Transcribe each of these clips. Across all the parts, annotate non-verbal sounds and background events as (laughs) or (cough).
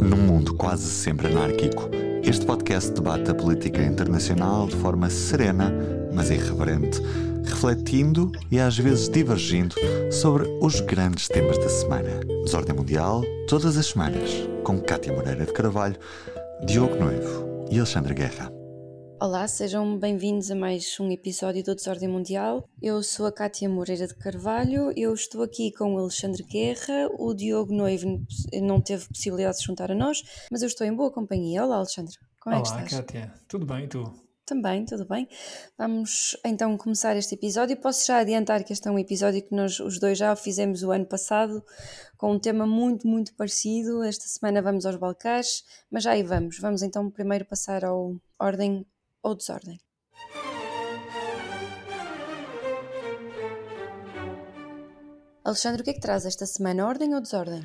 Num mundo quase sempre anárquico, este podcast debate a política internacional de forma serena, mas irreverente, refletindo e às vezes divergindo sobre os grandes temas da semana. Desordem Mundial, todas as semanas, com Cátia Moreira de Carvalho, Diogo Noivo e Alexandre Guerra. Olá, sejam bem-vindos a mais um episódio do Desordem Mundial. Eu sou a Cátia Moreira de Carvalho, eu estou aqui com o Alexandre Guerra, o Diogo Noivo não teve possibilidade de se juntar a nós, mas eu estou em boa companhia. Olá, Alexandre, como Olá, é que estás? Cátia, tudo bem e tu? Também, tudo bem. Vamos então começar este episódio. Posso já adiantar que este é um episódio que nós os dois já fizemos o ano passado, com um tema muito, muito parecido. Esta semana vamos aos Balcãs, mas já aí vamos. Vamos então primeiro passar ao ordem ou desordem. Alexandre, o que é que traz esta semana? Ordem ou desordem?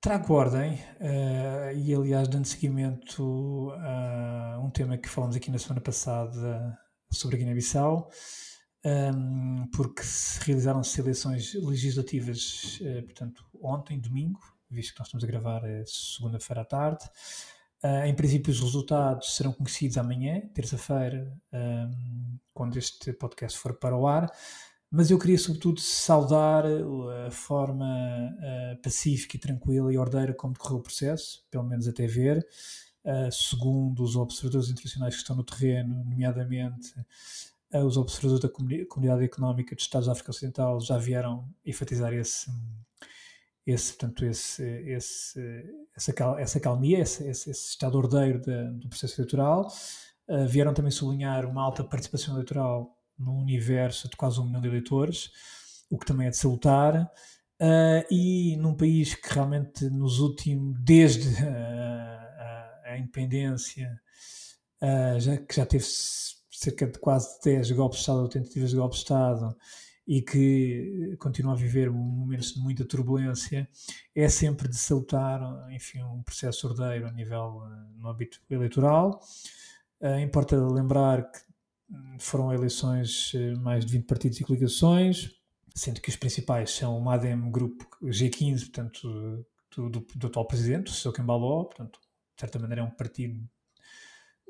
Trago ordem uh, e, aliás, dando seguimento a um tema que falamos aqui na semana passada sobre Guiné-Bissau, um, porque se realizaram-se eleições legislativas, uh, portanto, ontem, domingo, visto que nós estamos a gravar é segunda-feira à tarde. Uh, em princípio, os resultados serão conhecidos amanhã, terça-feira, um, quando este podcast for para o ar. Mas eu queria, sobretudo, saudar a forma uh, pacífica e tranquila e ordeira como decorreu o processo, pelo menos até ver. Uh, segundo os observadores internacionais que estão no terreno, nomeadamente os observadores da Comunidade Económica dos Estados da África Ocidental, já vieram enfatizar esse esse, portanto, esse, esse, essa, cal, essa calmia, esse, esse, esse estado ordeiro de, do processo eleitoral. Uh, vieram também sublinhar uma alta participação eleitoral num universo de quase um milhão de eleitores, o que também é de salutar. Uh, e num país que realmente nos últimos, desde uh, a, independência, já, que já teve cerca de quase 10 golpes de Estado tentativas de golpe de Estado, e que continua a viver momentos de muita turbulência, é sempre de salutar, enfim, um processo ordeiro a nível no âmbito eleitoral. Importa lembrar que foram eleições mais de 20 partidos e coligações, sendo que os principais são o MADEM Grupo G15, portanto, do, do, do atual presidente, o Sr. Kembaló, portanto, de certa maneira é um partido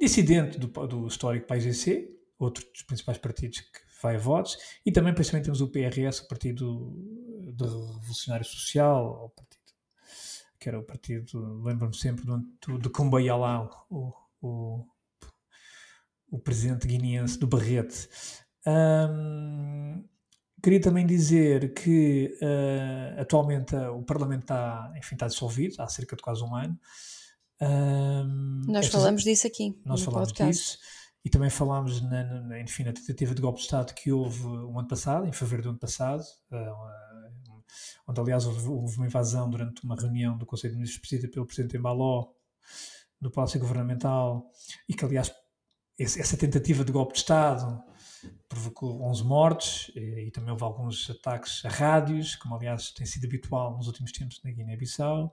dissidente do, do histórico PAIGC, outro dos principais partidos que vai a votos, e também principalmente temos o PRS, o Partido de Revolucionário Social, o partido, que era o partido, lembro-me sempre do, do Kumbayalá, o, o, o presidente guineense do Barrete. Um, queria também dizer que uh, atualmente uh, o Parlamento está, enfim, está dissolvido há cerca de quase um ano. Um, nós estas, falamos disso aqui. Nós falamos podcast. disso. E também falámos na, na, enfim, na tentativa de golpe de Estado que houve o ano passado, em fevereiro do ano passado, uh, onde aliás houve, houve, uma invasão durante uma reunião do Conselho de Ministros presidida pelo Presidente Embaló no Palácio Governamental e que aliás esse, essa tentativa de golpe de Estado provocou 11 mortes e, e, também houve alguns ataques a rádios, como aliás tem sido habitual nos últimos tempos na Guiné-Bissau,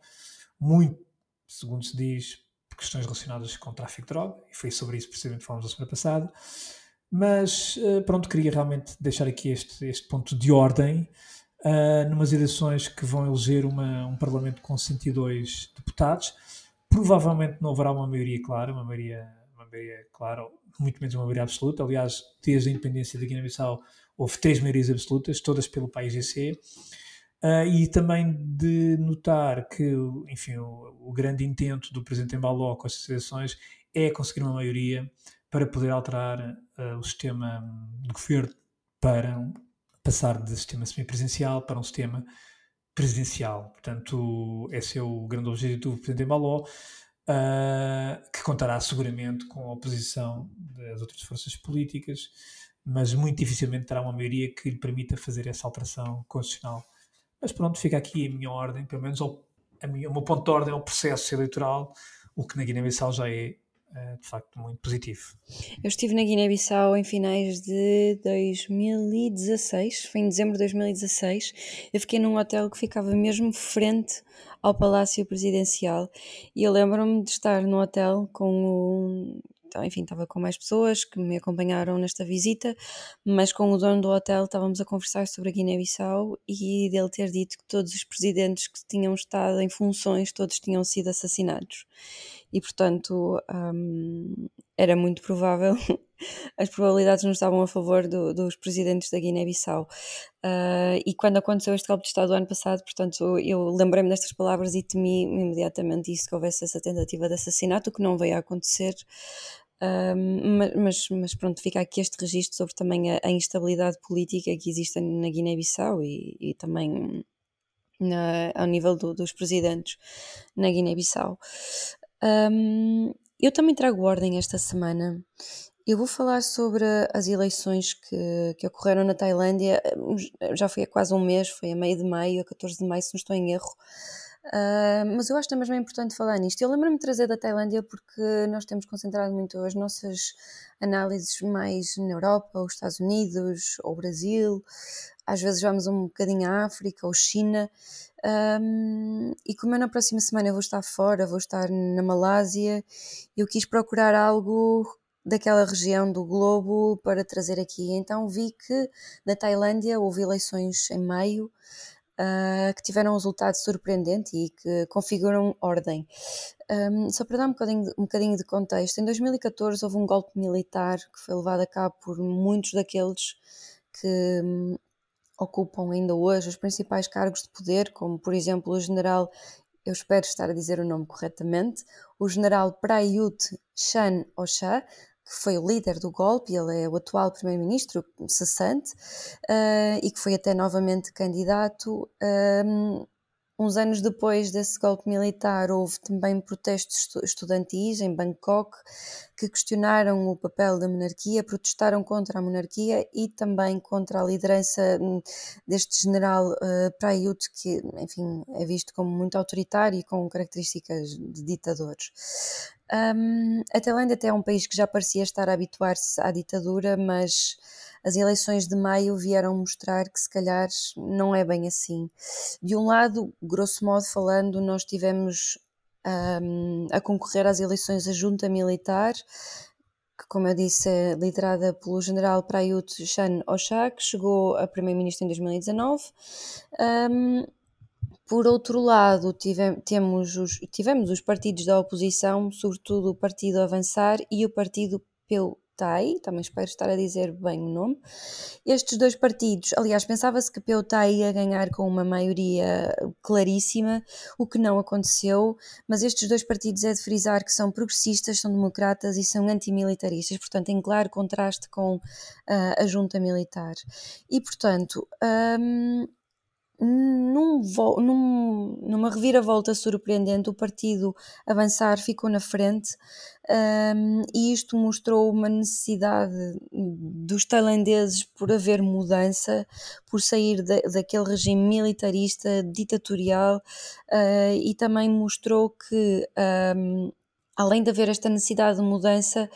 muito, segundo se diz, questões relacionadas com tráfico de droga, e foi sobre isso precisamente falamos a semana passada. Mas eh, pronto, queria realmente deixar aqui este, este ponto de ordem, uh, numas eleições que vão eleger uma, um Parlamento com 102 deputados. Provavelmente não haverá uma maioria clara, uma maioria, uma maioria clara, muito menos uma maioria absoluta. Aliás, desde a independência da Guiné-Bissau houve três maiorias absolutas, todas pelo país GC. Uh, e também de notar que, enfim, o, o, grande intento do presidente Embaló com estas eleições é conseguir uma maioria para poder alterar uh, o sistema de governo para passar de sistema semipresidencial para um sistema presidencial. Portanto, esse é o grande objetivo do presidente Embaló, uh, que contará seguramente com a oposição das outras forças políticas, mas muito dificilmente terá uma maioria que lhe permita fazer essa alteração constitucional mas pronto, fica aqui a minha ordem, pelo menos a minha, o meu ponto de ordem é o processo eleitoral, o que na Guiné-Bissau já é, é, de facto muito positivo. Eu estive na Guiné-Bissau em finais de 2016, foi em dezembro de 2016. Eu fiquei num hotel que ficava mesmo frente ao Palácio Presidencial e eu lembro-me de estar no hotel com o então, enfim, estava com mais pessoas que me acompanharam nesta visita, mas com o dono do hotel estávamos a conversar sobre a Guiné-Bissau e dele ter dito que todos os presidentes que tinham estado em funções, todos tinham sido assassinados. E, portanto, um, era muito provável, as probabilidades não estavam a favor do, dos presidentes da Guiné-Bissau. Uh, e quando aconteceu este golpe de Estado do ano passado, portanto, eu lembrei-me destas palavras e temi imediatamente isso que houvesse essa tentativa de assassinato, que não veio a acontecer. Um, mas, mas, pronto, fica aqui este registro sobre também a, a instabilidade política que existe na Guiné-Bissau e, e, também na, ao nível do, dos presidentes na Guiné-Bissau. Um, eu também trago ordem esta semana. Eu vou falar sobre as eleições que, que ocorreram na Tailândia. Já foi há quase um mês, foi a meio de maio, a 14 de maio, se não estou em erro. Uh, mas eu acho também é importante falar nisto. Eu lembro-me de trazer da Tailândia porque nós temos concentrado muito as nossas análises mais na Europa, os Estados Unidos, ou Brasil, às vezes vamos um bocadinho à África ou China. Um, e como eu na próxima semana vou estar fora, vou estar na Malásia, eu quis procurar algo daquela região do globo para trazer aqui. Então vi que na Tailândia houve eleições em maio uh, que tiveram um resultado surpreendente e que configuram ordem. Um, só para dar um bocadinho, um bocadinho de contexto, em 2014 houve um golpe militar que foi levado a cabo por muitos daqueles que um, ocupam ainda hoje os principais cargos de poder, como por exemplo o general, eu espero estar a dizer o nome corretamente, o general Prayut Chan Ocha, que foi o líder do golpe, ele é o atual primeiro-ministro cessante uh, e que foi até novamente candidato. Um, Uns anos depois desse golpe militar, houve também protestos estudantis em Bangkok que questionaram o papel da monarquia, protestaram contra a monarquia e também contra a liderança hum, deste general uh, Prayut, que, enfim, é visto como muito autoritário e com características de ditadores. Um, a Tailândia até é um país que já parecia estar a habituar-se à ditadura, mas as eleições de maio vieram mostrar que se calhar não é bem assim. De um lado, grosso modo falando, nós tivemos um, a concorrer às eleições a junta militar, que, como eu disse, é liderada pelo general Prayut Chan Ocha, que chegou a primeiro-ministro em 2019. Um, por outro lado, tivemos, temos os, tivemos os partidos da oposição, sobretudo o Partido Avançar e o Partido Peu PEUTAI, também espero estar a dizer bem o nome. Estes dois partidos, aliás, pensava-se que PEUTAI ia ganhar com uma maioria claríssima, o que não aconteceu, mas estes dois partidos é de frisar que são progressistas, são democratas e são antimilitaristas, portanto, em claro contraste com uh, a junta militar. E, portanto, um, num, num, numa reviravolta surpreendente, o partido avançar ficou na frente um, e isto mostrou uma necessidade dos tailandeses por haver mudança, por sair de, daquele regime militarista, ditatorial uh, e também mostrou que. Um, além de haver esta necessidade de mudança,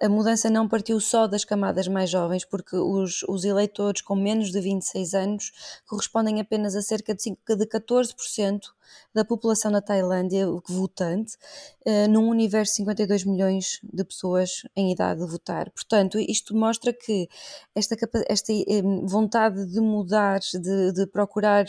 a mudança não partiu só das camadas mais jovens, porque os, os eleitores com menos de 26 anos correspondem apenas a cerca de, 5, de 14% da população da Tailândia votante, uh, num universo de 52 milhões de pessoas em idade de votar. Portanto, isto mostra que esta, esta eh, vontade de mudar, de, de procurar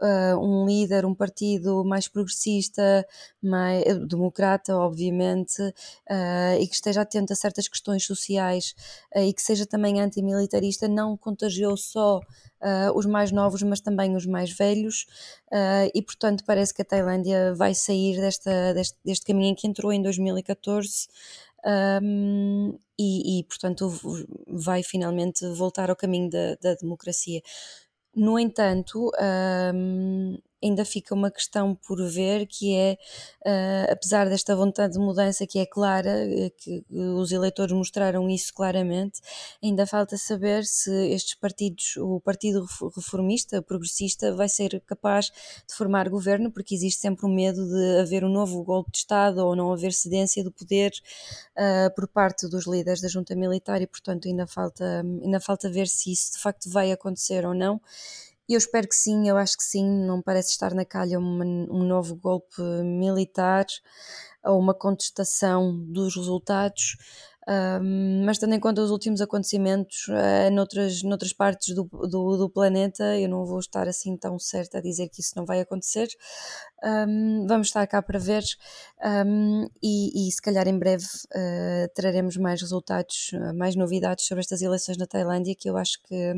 uh, um líder, um partido mais progressista, mais democrata, obviamente, uh, e que esteja atento a certas questões sociais e que seja também antimilitarista, não contagiou só uh, os mais novos, mas também os mais velhos, uh, e portanto parece que a Tailândia vai sair desta, deste, deste caminho em que entrou em 2014. Um, e, e, portanto vai finalmente voltar ao caminho da, da democracia. No entanto, um, ainda fica uma questão por ver que é, uh, apesar desta vontade de mudança que é clara, uh, que os eleitores mostraram isso claramente, ainda falta saber se estes partidos, o Partido Reformista, Progressista, vai ser capaz de formar governo, porque existe sempre o medo de haver um novo golpe de Estado ou não haver cedência do poder uh, por parte dos líderes da junta militar e, portanto, ainda falta, ainda falta ver se isso de facto vai acontecer ou não. E eu espero que sim, eu acho que sim, não parece estar na calha uma, um novo golpe militar ou uma contestação dos resultados. Um, mas tendo em conta os últimos acontecimentos uh, noutras, noutras partes do, do, do, planeta, eu não vou estar assim tão certa a dizer que isso não vai acontecer. Um, vamos estar cá para ver um, e, e, se calhar em breve uh, traremos mais resultados, mais novidades sobre estas eleições na Tailândia, que eu acho que,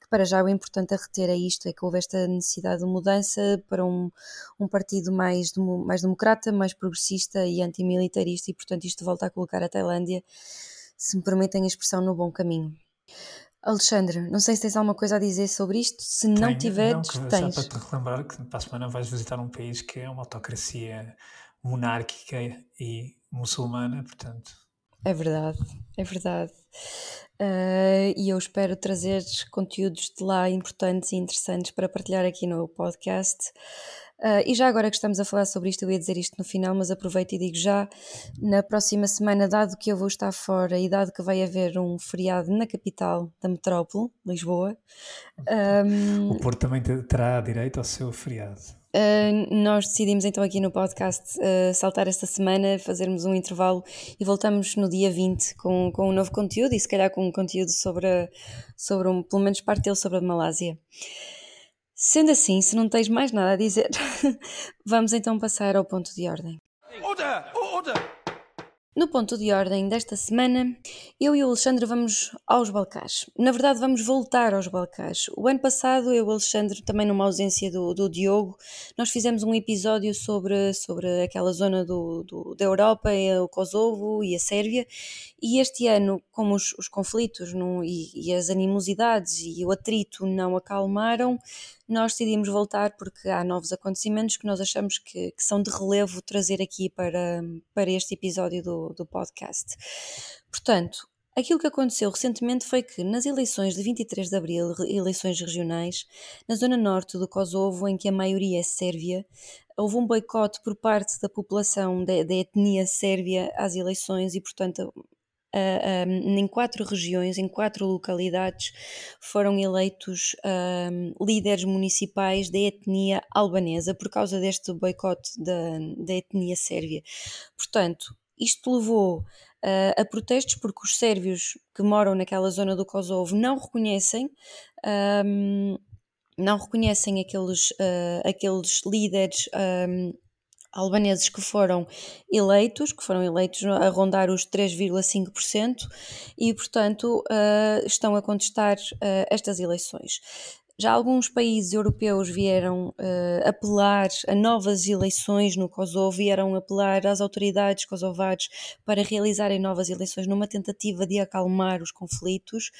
que para já o importante a reter é isto, é que houve esta necessidade de mudança para um, um partido mais, mais democrata, mais progressista e antimilitarista e portanto isto volta a colocar a Tailândia se me permitem a expressão, no bom caminho. Alexandre, não sei se tens alguma coisa a dizer sobre isto. Se Tenho, não tiveres, não, tens. Só para te relembrar que para a semana vais visitar um país que é uma autocracia monárquica e muçulmana, portanto. É verdade, é verdade. Uh, e eu espero trazer conteúdos de lá importantes e interessantes para partilhar aqui no podcast. Uh, e já agora que estamos a falar sobre isto, eu ia dizer isto no final, mas aproveito e digo já: na próxima semana, dado que eu vou estar fora e dado que vai haver um feriado na capital da metrópole, Lisboa. Um, o Porto também terá direito ao seu feriado. Uh, nós decidimos então aqui no podcast uh, saltar esta semana, fazermos um intervalo e voltamos no dia 20 com, com um novo conteúdo e se calhar com um conteúdo sobre, sobre um, pelo menos parte dele sobre a Malásia. Sendo assim, se não tens mais nada a dizer, (laughs) vamos então passar ao ponto de ordem. Order! Order! No ponto de ordem desta semana, eu e o Alexandre vamos aos Balcãs. Na verdade, vamos voltar aos Balcãs. O ano passado, eu e o Alexandre, também numa ausência do, do Diogo, nós fizemos um episódio sobre, sobre aquela zona do, do da Europa, o Kosovo e a Sérvia. E este ano, como os, os conflitos não, e, e as animosidades e o atrito não acalmaram, nós decidimos voltar porque há novos acontecimentos que nós achamos que, que são de relevo trazer aqui para, para este episódio do, do podcast. Portanto, Aquilo que aconteceu recentemente foi que, nas eleições de 23 de abril, eleições regionais, na zona norte do Kosovo, em que a maioria é sérvia, houve um boicote por parte da população da, da etnia sérvia às eleições e, portanto, uh, um, em quatro regiões, em quatro localidades, foram eleitos líderes municipais da etnia albanesa por causa deste boicote da, da etnia sérvia. Portanto, isto levou uh, a protestos porque os sérvios que moram naquela zona do Kosovo não reconhecem. Um, não reconhecem aqueles, uh, aqueles líderes um, albaneses que foram eleitos, que foram eleitos a rondar os 3,5% e, portanto, uh, estão a contestar uh, estas eleições. Já alguns países europeus vieram uh, apelar a novas eleições no Kosovo, vieram apelar às autoridades kosovares para realizarem novas eleições numa tentativa de acalmar os conflitos.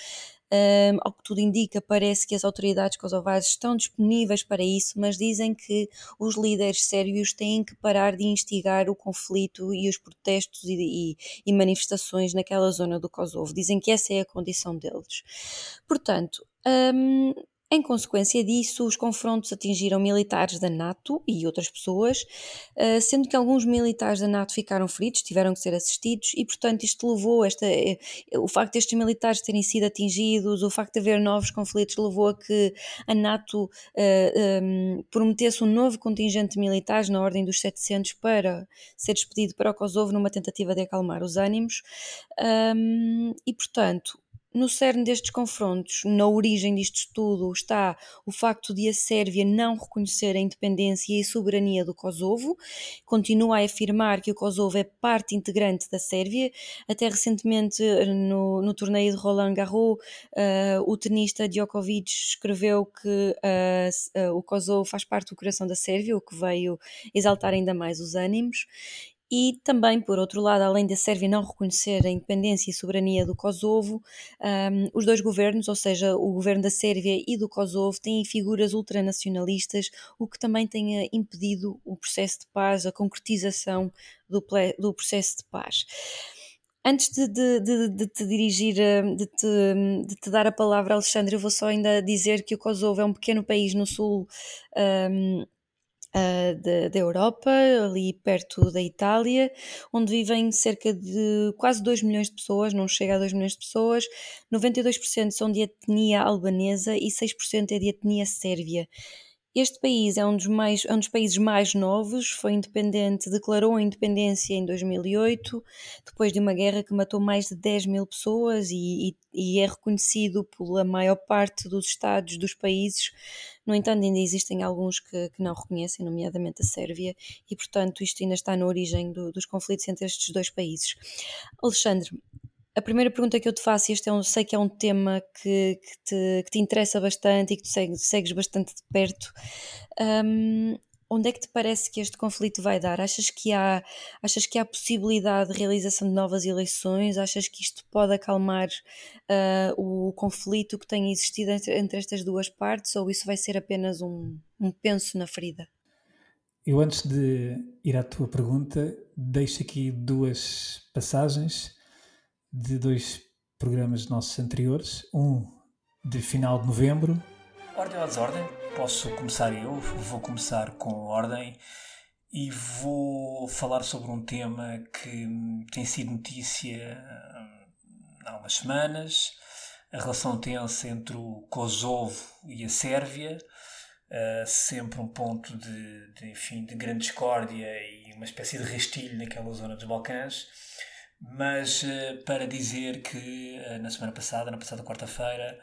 Um, ao que tudo indica, parece que as autoridades kosovares estão disponíveis para isso, mas dizem que os líderes sérvios têm que parar de instigar o conflito e os protestos e, e, e manifestações naquela zona do Kosovo. Dizem que essa é a condição deles. Portanto, um, em consequência disso, os confrontos atingiram militares da NATO e outras pessoas, eh, sendo que alguns militares da NATO ficaram feridos, tiveram que ser assistidos, e portanto isto levou esta, eh, o facto destes militares terem sido atingidos, o facto de haver novos conflitos, levou a que a NATO uh, um, prometesse um novo contingente de militares na ordem dos 700 para ser despedido para o Kosovo numa tentativa de acalmar os ânimos. Um, e portanto, no cerne destes confrontos, na origem disto tudo, está o facto de a Sérvia não reconhecer a independência e soberania do Kosovo, continua a afirmar que o Kosovo é parte integrante da Sérvia. Até recentemente, no, no torneio de Roland Garros, uh, o tenista Djokovic escreveu que uh, uh, o Kosovo faz parte do coração da Sérvia, o que veio exaltar ainda mais os ânimos. E também, por outro lado, além da Sérvia não reconhecer a independência e soberania do Kosovo, um, os dois governos, ou seja, o governo da Sérvia e do Kosovo, têm figuras ultranacionalistas, o que também tem impedido o processo de paz, a concretização do, do processo de paz. Antes de, de, de, de, te dirigir, hum, de te, de te dar a palavra, Alexandre, eu vou só ainda dizer que o Kosovo é um pequeno país no sul um, uh, da, Europa, ali perto da Itália, onde vivem cerca de quase 2 milhões de pessoas, não chega a 2 milhões de pessoas, 92% são de etnia albanesa e 6% é de etnia sérvia. Este país é um dos, mais, é um dos países mais novos, foi independente, declarou a independência em 2008, depois de uma guerra que matou mais de 10 mil pessoas e, e, e é reconhecido pela maior parte dos Estados dos países. No entanto, ainda existem alguns que, que não reconhecem, nomeadamente a Sérvia, e portanto isto ainda está na origem do, dos conflitos entre estes dois países. Alexandre, a primeira pergunta que eu te faço, e este é um, sei que é um tema que, que, te, que te, interessa bastante e que tu segues, segues bastante de perto. Um, onde é que te parece que este conflito vai dar? Achas que há, achas que há possibilidade de realização de novas eleições? Achas que isto pode acalmar uh, o conflito que tem existido entre, entre, estas duas partes ou isso vai ser apenas um, um penso na ferida? Eu, antes de ir à tua pergunta, deixo aqui duas passagens de dois programas nossos anteriores, um de final de novembro. Ordem ou desordem? Posso começar eu, vou começar com ordem. E vou falar sobre um tema que tem sido notícia hum, há umas semanas, a relação tensa entre o Kosovo e a Sérvia, uh, sempre um ponto de, de, enfim, de grande discórdia e uma espécie de rastilho naquela zona dos Balcãs mas uh, para dizer que uh, na semana passada, na passada quarta-feira,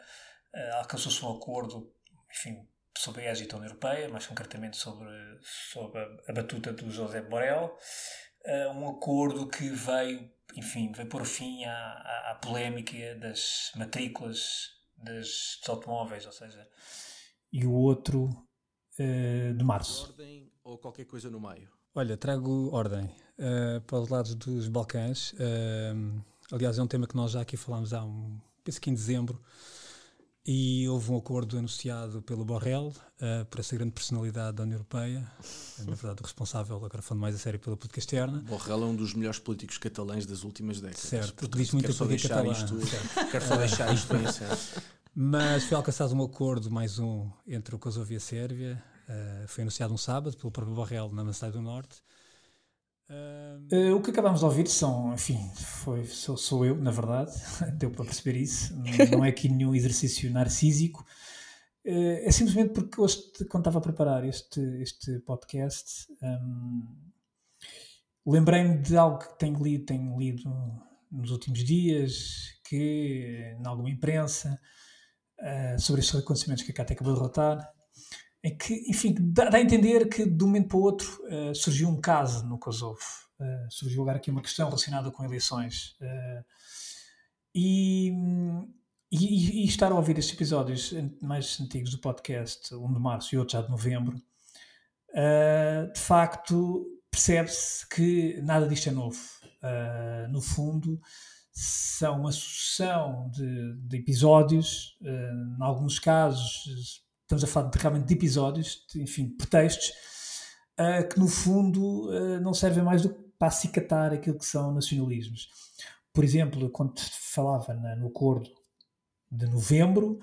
uh, alcançou-se um acordo, enfim, sobre a égide União Europeia, mais concretamente sobre, sobre a, batuta do José Borrell, um acordo que veio, enfim, veio pôr fim à, à, à polémica das matrículas das, dos automóveis, ou seja... E o outro de março. Ordem ou qualquer coisa no meio? Olha, trago ordem uh, para os lados dos Balcãs. Uh, aliás, é um tema que nós já aqui falámos há um, penso que em dezembro, e houve um acordo anunciado pelo Borrell, uh, por essa grande personalidade da União Europeia, na verdade o responsável, agora falando mais a sério, pela política externa. Borrell é um dos melhores políticos catalães das últimas décadas. Certo, Portanto, diz muito a política catalã. Isto, (laughs) quero só deixar isto bem certo. Mas foi alcançado um acordo, mais um, entre o Kosovo e a Sérvia, Uh, foi anunciado um sábado pelo próprio Borrell na Macedónia do Norte. Uh, o que acabamos de ouvir são, enfim, foi, sou, sou eu, na verdade, (laughs) deu para perceber isso. Não é aqui (laughs) nenhum exercício narcísico. Uh, é simplesmente porque hoje, quando estava a preparar este, este podcast, um, lembrei-me de algo que tenho lido, tenho lido nos últimos dias, que em alguma imprensa, sobre estes acontecimentos que a Cátia acabou de relatar, em que, enfim, dá, dá, a entender que de um momento para o outro uh, surgiu um caso no Kosovo. Uh, surgiu agora aqui uma questão relacionada com eleições. Uh, e, e, e, estar a ouvir estes episódios mais antigos do podcast, um de março e outro já de novembro, de facto percebe-se que nada disto é novo. no fundo, são uma sucessão de, de episódios, em alguns casos estamos a falar de, realmente de episódios, de, enfim, pretextos, uh, que no fundo uh, não servem mais do que para acicatar aquilo que são nacionalismos. Por exemplo, quando falava na, no acordo de novembro,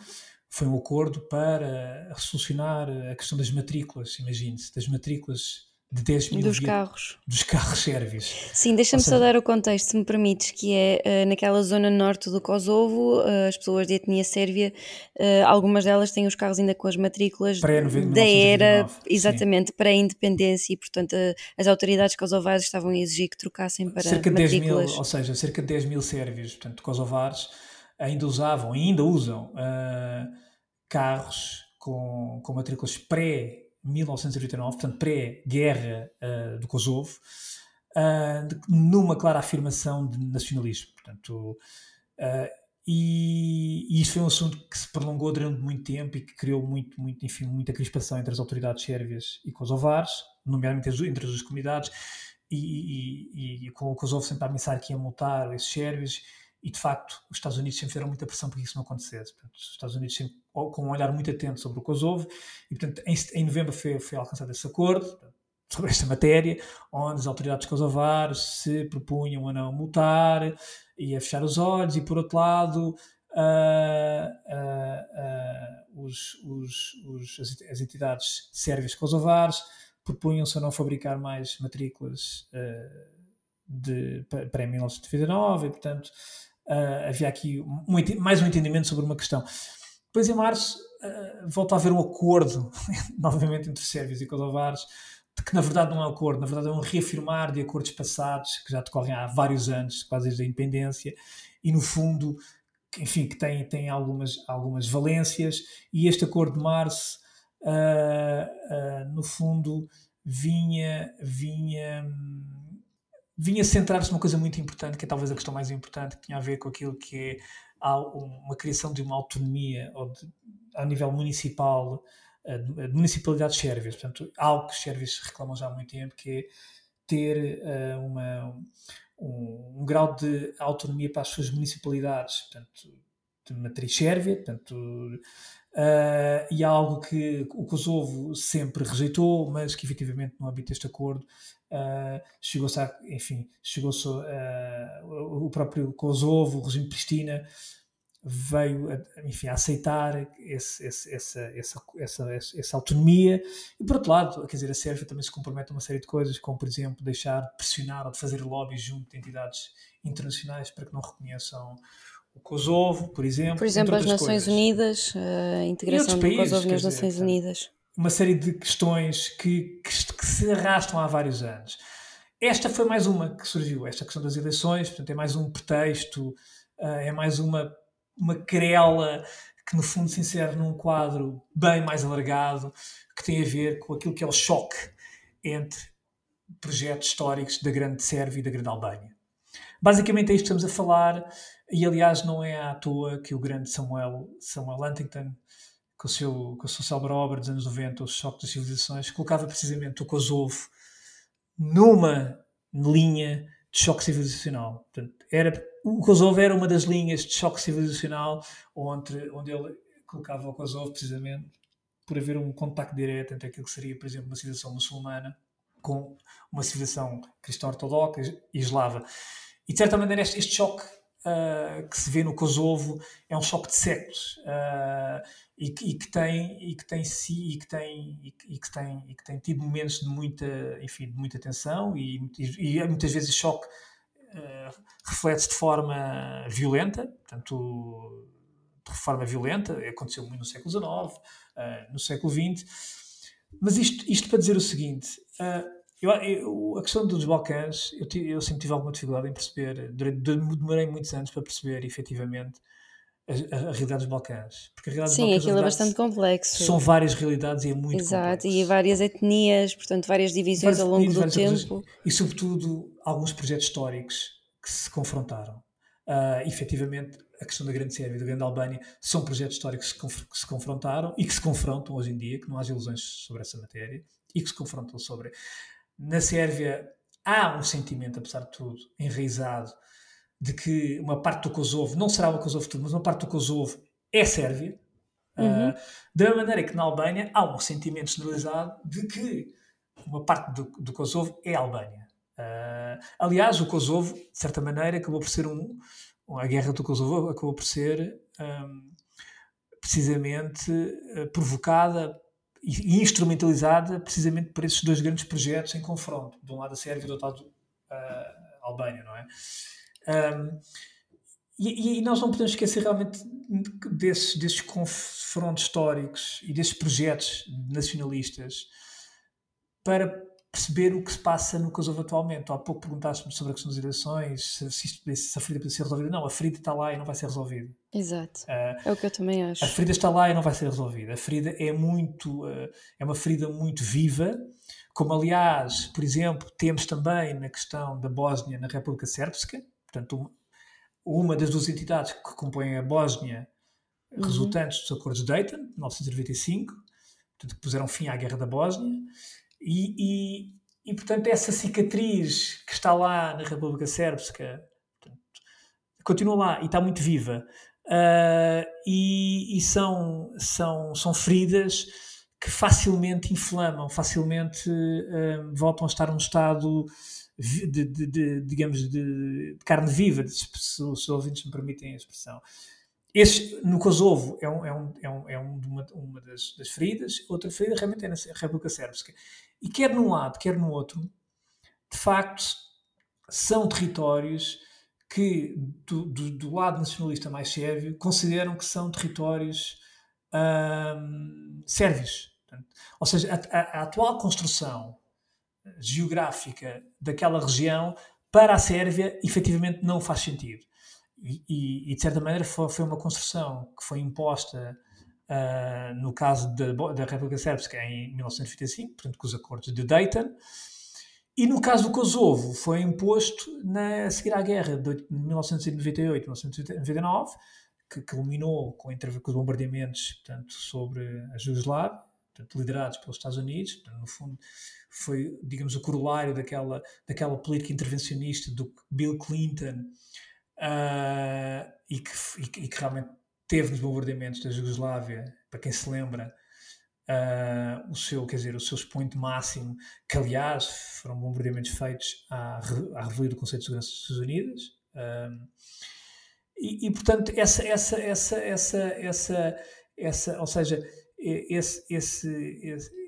foi um acordo para solucionar a questão das matrículas, imagine-se, das matrículas de 10 mil dos carros. Dos carros sérvios. Sim, deixa-me só dar o contexto, se me permites, que é uh, naquela zona norte do Kosovo, uh, as pessoas de etnia sérvia, uh, algumas delas têm os carros ainda com as matrículas da era, exatamente, para a independência e, portanto, as autoridades kosovares estavam a exigir que trocassem para cerca de 10 mil, ou seja, cerca de 10 mil sérvios, portanto, kosovares, ainda usavam, ainda usam carros com, com matrículas pré 1989, portanto pré-guerra uh, do Kosovo, uh, numa clara afirmação de nacionalismo. Portanto, uh, e, e, isso foi um assunto que se prolongou durante muito tempo e que criou muito, muito, enfim, muita crispação entre as autoridades sérvias e kosovares, nomeadamente entre as duas comunidades, e, e, e, com o Kosovo sempre a ameaçar que ia multar esses sérvios e de facto os Estados Unidos sempre fizeram muita pressão para que isso não acontecesse. Portanto, os Estados Unidos sempre com um olhar muito atento sobre o Kosovo. E portanto em, em novembro foi, foi, alcançado esse acordo sobre esta matéria, onde as autoridades kosovares se propunham a não multar e a fechar os olhos. E por outro lado uh, uh, uh, os, os, os, as entidades sérvias kosovares propunham-se a não fabricar mais matrículas de, para 1999 e portanto Uh, havia aqui um, mais um entendimento sobre uma questão. Depois, em março, uh, volta a haver um acordo, (laughs) novamente, entre sérvios e kosovares, de que na verdade não é um acordo, na verdade é um reafirmar de acordos passados que já decorrem há vários anos, quase desde a independência, e no fundo, enfim, que tem, tem algumas, algumas valências, e este acordo de março, uh, no fundo, vinha, vinha, vinha centrar-se numa coisa muito importante, que é talvez a questão mais importante, que tinha a ver com aquilo que é uma criação de uma autonomia ou de, a nível municipal de municipalidades sérvias. Portanto, algo que os sérvios reclamam já há muito tempo, que é ter uh, uma, um, um, grau de autonomia para as suas municipalidades, portanto, de matriz sérvia, portanto, uh, e algo que o Kosovo sempre rejeitou, mas que efetivamente no âmbito deste acordo uh, chegou-se a, enfim, chegou-se o próprio Kosovo, o regime Pristina, veio a, enfim, a aceitar esse, esse, essa, essa, essa, essa, autonomia e por outro lado, quer dizer, a Sérvia também se compromete a uma série de coisas, como por exemplo deixar pressionar ou de fazer lobbies junto de entidades internacionais para que não reconheçam o Kosovo, por exemplo. Por exemplo, as Nações coisas. Unidas, a integração do países, Kosovo nas dizer, Nações Unidas. Uma série de questões que, que, que se arrastam há vários anos. Esta foi mais uma que surgiu, esta questão das eleições, portanto, é mais um pretexto, eh, é mais uma uma querela que no fundo se insere num quadro bem mais alargado, que tem a ver com aquilo que é o choque entre projetos históricos da Grande Sérvia e da Grande Albânia. Basicamente é isto que estamos a falar, e aliás não é à toa que o grande Samuel, Samuel Huntington, com, o seu, com a sua célebre obra dos anos 90, O Choque das Civilizações, colocava precisamente o Kosovo numa linha de choque civilizacional. Portanto, era o Kosovo era uma das linhas de choque civilizacional onde, onde ele colocava o Kosovo precisamente por haver um contacto direto entre aquilo que seria, por exemplo, uma civilização muçulmana com uma civilização cristã-ortodoxa e eslava. E de certa maneira este, este choque uh, que se vê no Kosovo é um choque de séculos uh, e, que, tem e que tem e que tem e que, tem tido momentos de muita enfim de muita tensão e, e, e muitas vezes choque uh, reflete-se de forma violenta, portanto, de forma violenta, aconteceu muito no século XIX, uh, eh, no século XX, mas isto, isto para dizer o seguinte, uh, eu, eu, a questão dos Balcãs, eu, eu, sempre tive alguma dificuldade em perceber, demorei muitos anos para perceber efetivamente a, a, a realidade dos Balcãs. Porque a realidade Sim, aquilo é bastante complexo. São várias realidades e é muito Exato, complexo. e várias etnias, portanto, várias divisões várias, ao longo do tempo. E, sobretudo, alguns projetos históricos que se confrontaram. Uh, efetivamente, a questão da Grande Sérvia e da Grande Albânia são projetos históricos que, que, se confrontaram e que se confrontam hoje em dia, que não há ilusões sobre essa matéria, e que se confrontam sobre. Na Sérvia há um sentimento, apesar de tudo, enraizado, de que uma parte do Kosovo, não será o Kosovo tudo, mas uma parte do Kosovo é Sérvia. Uhum. Uh, da maneira que na Albânia há um sentimento generalizado de que uma parte do, do Kosovo é Albânia. Uh, aliás, o Kosovo, de certa maneira, acabou por ser um. A guerra do Kosovo acabou por ser um, precisamente uh, provocada e instrumentalizada precisamente por esses dois grandes projetos em confronto. De um lado a Sérvia e do outro lado uh, a Albânia, não é? Um, e, e, nós não podemos esquecer realmente desses, desses confrontos históricos e desses projetos nacionalistas para perceber o que se passa no Kosovo atualmente. Há pouco perguntaste-me sobre a questão das eleições, se, se, se, a ferida pode ser resolvida. Não, a ferida está lá e não vai ser resolvida. Exato. Uh, é o que eu também acho. A ferida está lá e não vai ser resolvida. A ferida é muito, uh, é uma ferida muito viva, como aliás, por exemplo, temos também na questão da Bósnia na República Sérbica, portanto, uma, das duas entidades que compõem a Bósnia uhum. resultantes dos acordos de Dayton, de 1995, portanto, que puseram fim à Guerra da Bósnia, e, e, e, portanto, essa cicatriz que está lá na República Sérbica continua lá e está muito viva. Uh, e, e são, são, são feridas que facilmente inflamam, facilmente uh, voltam a estar num estado de, de, de digamos, de, carne viva, se, se os ouvintes me permitem a expressão. Esse, no Kosovo é, um, é, um, é, um, é uma, uma das, das, feridas, outra ferida realmente é na República Sérbica. E quer num lado, quer no outro, de facto, são territórios que, do, do, do lado nacionalista mais sérvio, consideram que são territórios um, sérvios. Ou seja, a, a, a, atual construção geográfica daquela região para a Sérvia efetivamente não faz sentido. E, e, e de certa maneira foi, uma construção que foi imposta uh, no caso da, República Sérvia em 1995, portanto com os acordos de Dayton, e no caso do Kosovo foi imposto na, a seguir à guerra de 1998-1999, que culminou com, com os bombardeamentos portanto, sobre a Jugoslávia, portanto, liderados pelos Estados Unidos, portanto, no fundo foi, digamos, o corolário daquela, daquela política intervencionista do Bill Clinton uh, e, que, e, que, realmente teve nos bombardeamentos da Jugoslávia, para quem se lembra, uh, o seu, quer dizer, o seu expoente máximo, que aliás foram bombardeamentos feitos à, à revelia do Conselho de Segurança das Nações Unidas. Uh, e, e, portanto, essa, essa, essa, essa, essa, essa, ou seja, esse, esse, esse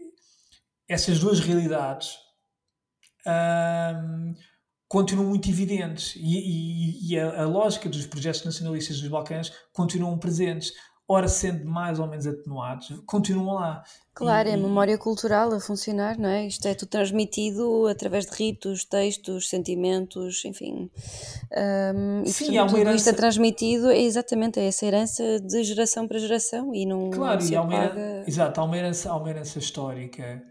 essas duas realidades um, continuam muito evidentes e, e, e a, a, lógica dos projetos nacionalistas dos Balcãs continuam presentes, ora sendo mais ou menos atenuados, continuam lá. Claro, e, é a memória cultural a funcionar, não é? Isto é tudo transmitido através de ritos, textos, sentimentos, enfim. Um, e, Sim, há uma herança... isto é transmitido, é exatamente é essa herança de geração para geração e não, claro, não se e há uma, herança, exato, há uma herança, há uma herança histórica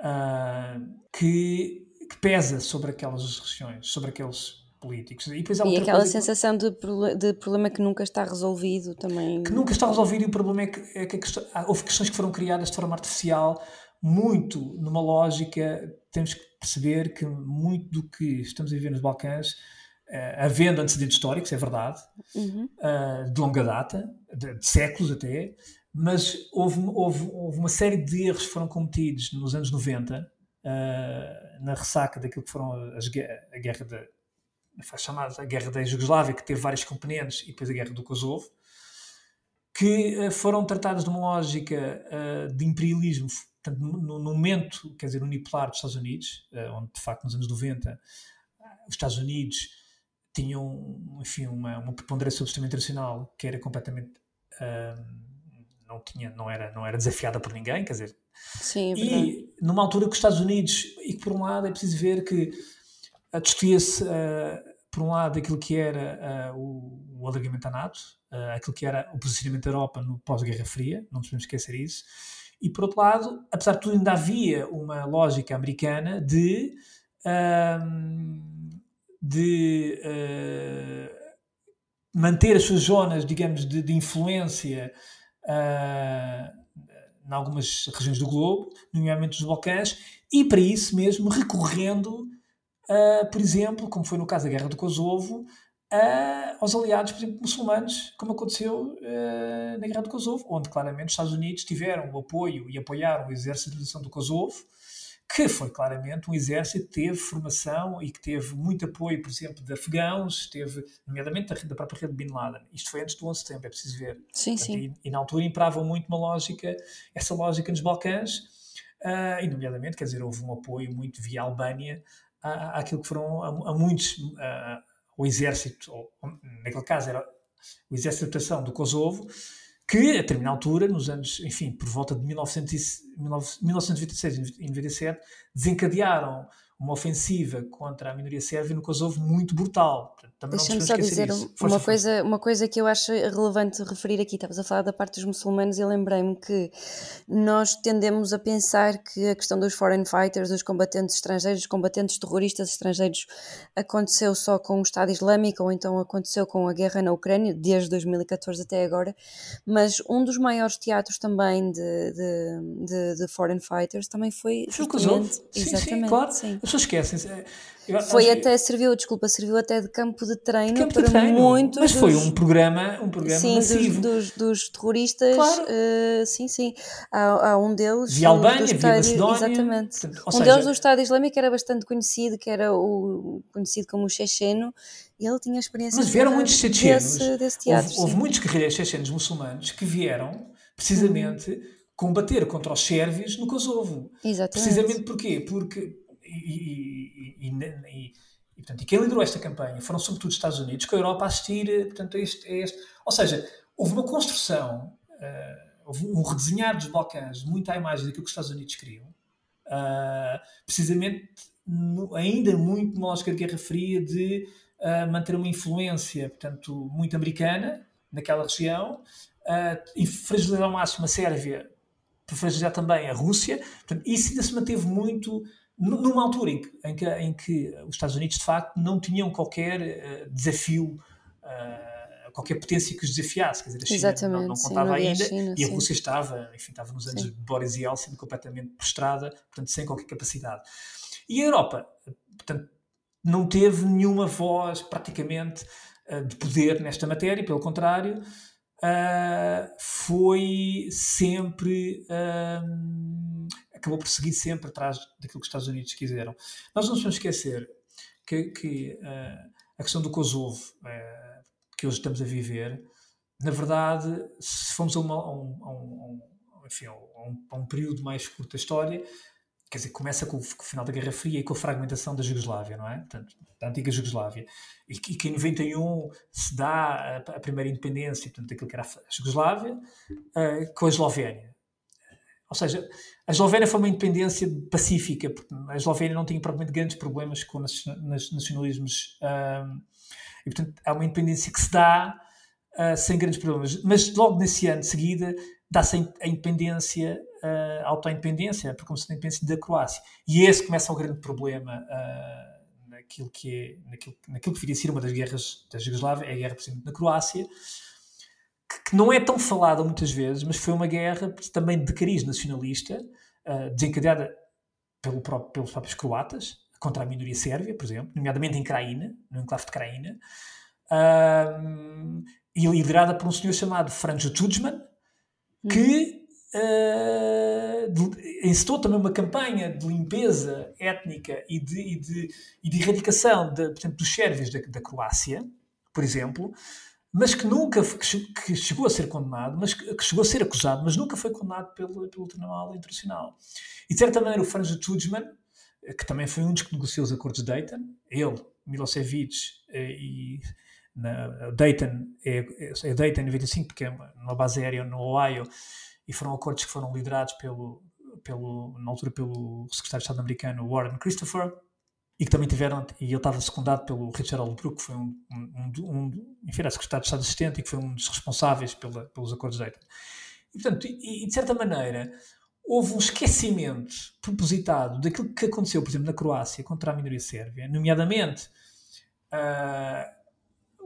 uh, que, que, pesa sobre aquelas regiões, sobre aqueles políticos. E, depois há e aquela sensação que... de, de, problema que nunca está resolvido também. Que nunca está resolvido e o problema é que, é que questão, houve questões que foram criadas de forma artificial, muito numa lógica, temos que perceber que muito do que estamos a viver nos Balcãs, uh, havendo antecedentes históricos, é verdade, uhum. uh, de longa data, de, de séculos até, mas houve, houve, houve uma série de erros que foram cometidos nos anos 90, uh, ah, na ressaca daquilo que foram as, a guerra da chamada a guerra da Jugoslávia, que teve vários componentes, e depois a guerra do Kosovo, que uh, foram tratados de uma lógica uh, de imperialismo, portanto, no, momento, quer dizer, unipolar dos Estados Unidos, onde de facto nos anos 90 os Estados Unidos tinham, enfim, uma, uma preponderância sobre o sistema internacional que era completamente não tinha, não era, não era desafiada por ninguém, quer dizer. Sim, é e numa altura que os Estados Unidos, e que por um lado é preciso ver que discutia-se, uh, por um lado, aquilo que era uh, o, o alargamento à NATO, aquilo que era o posicionamento da Europa no pós-Guerra Fria, não nos podemos esquecer isso, e por outro lado, apesar de tudo, ainda havia uma lógica americana de. de manter as suas zonas, digamos, de, de influência uh, em algumas regiões do globo, nomeadamente dos Balcãs, e para isso mesmo recorrendo, uh, por exemplo, como foi no caso da Guerra do Kosovo, uh, aos aliados, por exemplo, muçulmanos, como aconteceu uh, na Guerra do Kosovo, onde claramente os Estados Unidos tiveram o apoio e apoiaram o exército de liberação do Kosovo, que foi claramente um exército que teve formação e que teve muito apoio, por exemplo, de afegãos, teve, nomeadamente, da, própria rede de Bin Laden. Isto foi antes do 11 de setembro, é preciso ver. Sim, Portanto, sim. E, e, na altura imperava muito uma lógica, essa lógica nos Balcãs, uh, e nomeadamente, quer dizer, houve um apoio muito via Albânia à, àquilo que foram a, a muitos, uh, o exército, ou, naquele caso era o exército de adaptação do Kosovo, que a determinada altura, nos anos, enfim, por volta de 1900, 1926 e 97, desencadearam uma ofensiva contra a minoria sérvia no Kosovo muito brutal. Deixa-me só dizer uma, coisa, uma coisa que eu acho relevante referir aqui. Estavas a falar da parte dos muçulmanos e lembrei-me que nós tendemos a pensar que a questão dos foreign fighters, dos combatentes estrangeiros, dos combatentes terroristas estrangeiros, aconteceu só com o Estado Islâmico ou então aconteceu com a guerra na Ucrânia, desde 2014 até agora. Mas um dos maiores teatros também de, de, de, de foreign fighters também foi. Foi o Kosovo. Sim, sim, claro. Sim pessoas esquecem-se. É, foi até, serviu, desculpa, serviu até de campo de treino campo para de treino, muitos. Mas dos, foi um programa, um programa sim, massivo. Dos, dos, dos terroristas, claro. uh, sim, sim. Há, há, um deles. Via Albânia, via Macedónia. Exatamente. Portanto, um seja, deles do Estado Islâmico era bastante conhecido, que era o conhecido como o checheno, e ele tinha experiência Mas vieram muitos chechenos. Desse, desse teatro, houve, houve muitos guerrilheiros chechenos muçulmanos que vieram precisamente. Uhum. Combater contra os sérvios no Kosovo. Exatamente. Precisamente porquê? Porque e, e, e, portanto, e quem liderou esta campanha foram sobretudo os Estados Unidos, com a Europa a assistir portanto, a este, a este. Ou seja, houve uma construção uh, houve um redesenhar dos Balcãs muito à imagem daquilo que os Estados Unidos queriam, uh, precisamente no, ainda muito na lógica de Guerra Fria de uh, manter uma influência, portanto, muito americana naquela região, uh, fragilizar ao máximo a Sérvia, para fragilizar também a Rússia. Portanto, isso ainda se manteve muito numa altura em que, em que, em que, os Estados Unidos, de facto, não tinham qualquer uh, desafio, uh, qualquer potência que os desafiasse. Quer dizer, a China Exatamente, não, não contava sim, ainda China, e a Rússia estava, enfim, estava nos anos sim. de Boris Yeltsin completamente prostrada, portanto, sem qualquer capacidade. E a Europa, portanto, não teve nenhuma voz praticamente uh, de poder nesta matéria, pelo contrário, uh, foi sempre. Uh, acabou por seguir sempre atrás daquilo que os Estados Unidos quiseram. Nós não podemos esquecer que, que a questão do Kosovo, que hoje estamos a viver, na verdade, se formos a, uma, a, um, a, um, enfim, a, um, um período mais curto da história, quer dizer, começa com o final da Guerra Fria e com a fragmentação da Jugoslávia, não é? Portanto, da antiga Jugoslávia. E que, que em 91 se dá a, a, primeira independência, portanto, daquilo que era a Jugoslávia, uh, com a Eslovénia. Ou seja, a Eslovénia foi uma independência pacífica, porque a Eslovénia não tinha propriamente grandes problemas com os nacionalismos. Uh, e, portanto, é uma independência que se dá uh, sem grandes problemas. Mas logo nesse ano de seguida dá-se a independência uh, auto-independência, a proclamação da independência da Croácia. E esse começa o grande problema uh, naquilo, que é, naquilo, naquilo que viria a ser uma das guerras da Jugoslávia, é a guerra, por exemplo, na Croácia, que, que, não é tão falada muitas vezes, mas foi uma guerra também de cariz nacionalista, uh, desencadeada pelo próprio, pelos próprios croatas, contra a minoria sérvia, por exemplo, nomeadamente em Craína, no enclave de Craína, uh, e liderada por um senhor chamado Franjo Tudjman, que uh, incitou também uma campanha de limpeza étnica e de, e de, e de erradicação de, portanto, dos sérvios da, da Croácia, por exemplo, mas que nunca que chegou a ser condenado, mas que chegou a ser acusado, mas nunca foi condenado pelo, pelo Tribunal Internacional. E de certa maneira o Franz Tudjman, que também foi um dos que negociou os acordos de Dayton, ele, Milosevic eh, e na, Dayton, é, é Dayton em 95, porque é uma base aérea no Ohio, e foram acordos que foram liderados pelo, pelo, na altura pelo secretário de Estado americano Warren Christopher e que também tiveram, e ele estava secundado pelo Richard Holbrooke, que foi um, um, um, enfim, era secretário de Estado assistente e que foi um dos responsáveis pela, pelos acordos de Dayton. E, portanto, e, e, de certa maneira, houve um esquecimento propositado daquilo que aconteceu, por exemplo, na Croácia contra a minoria sérvia, nomeadamente uh,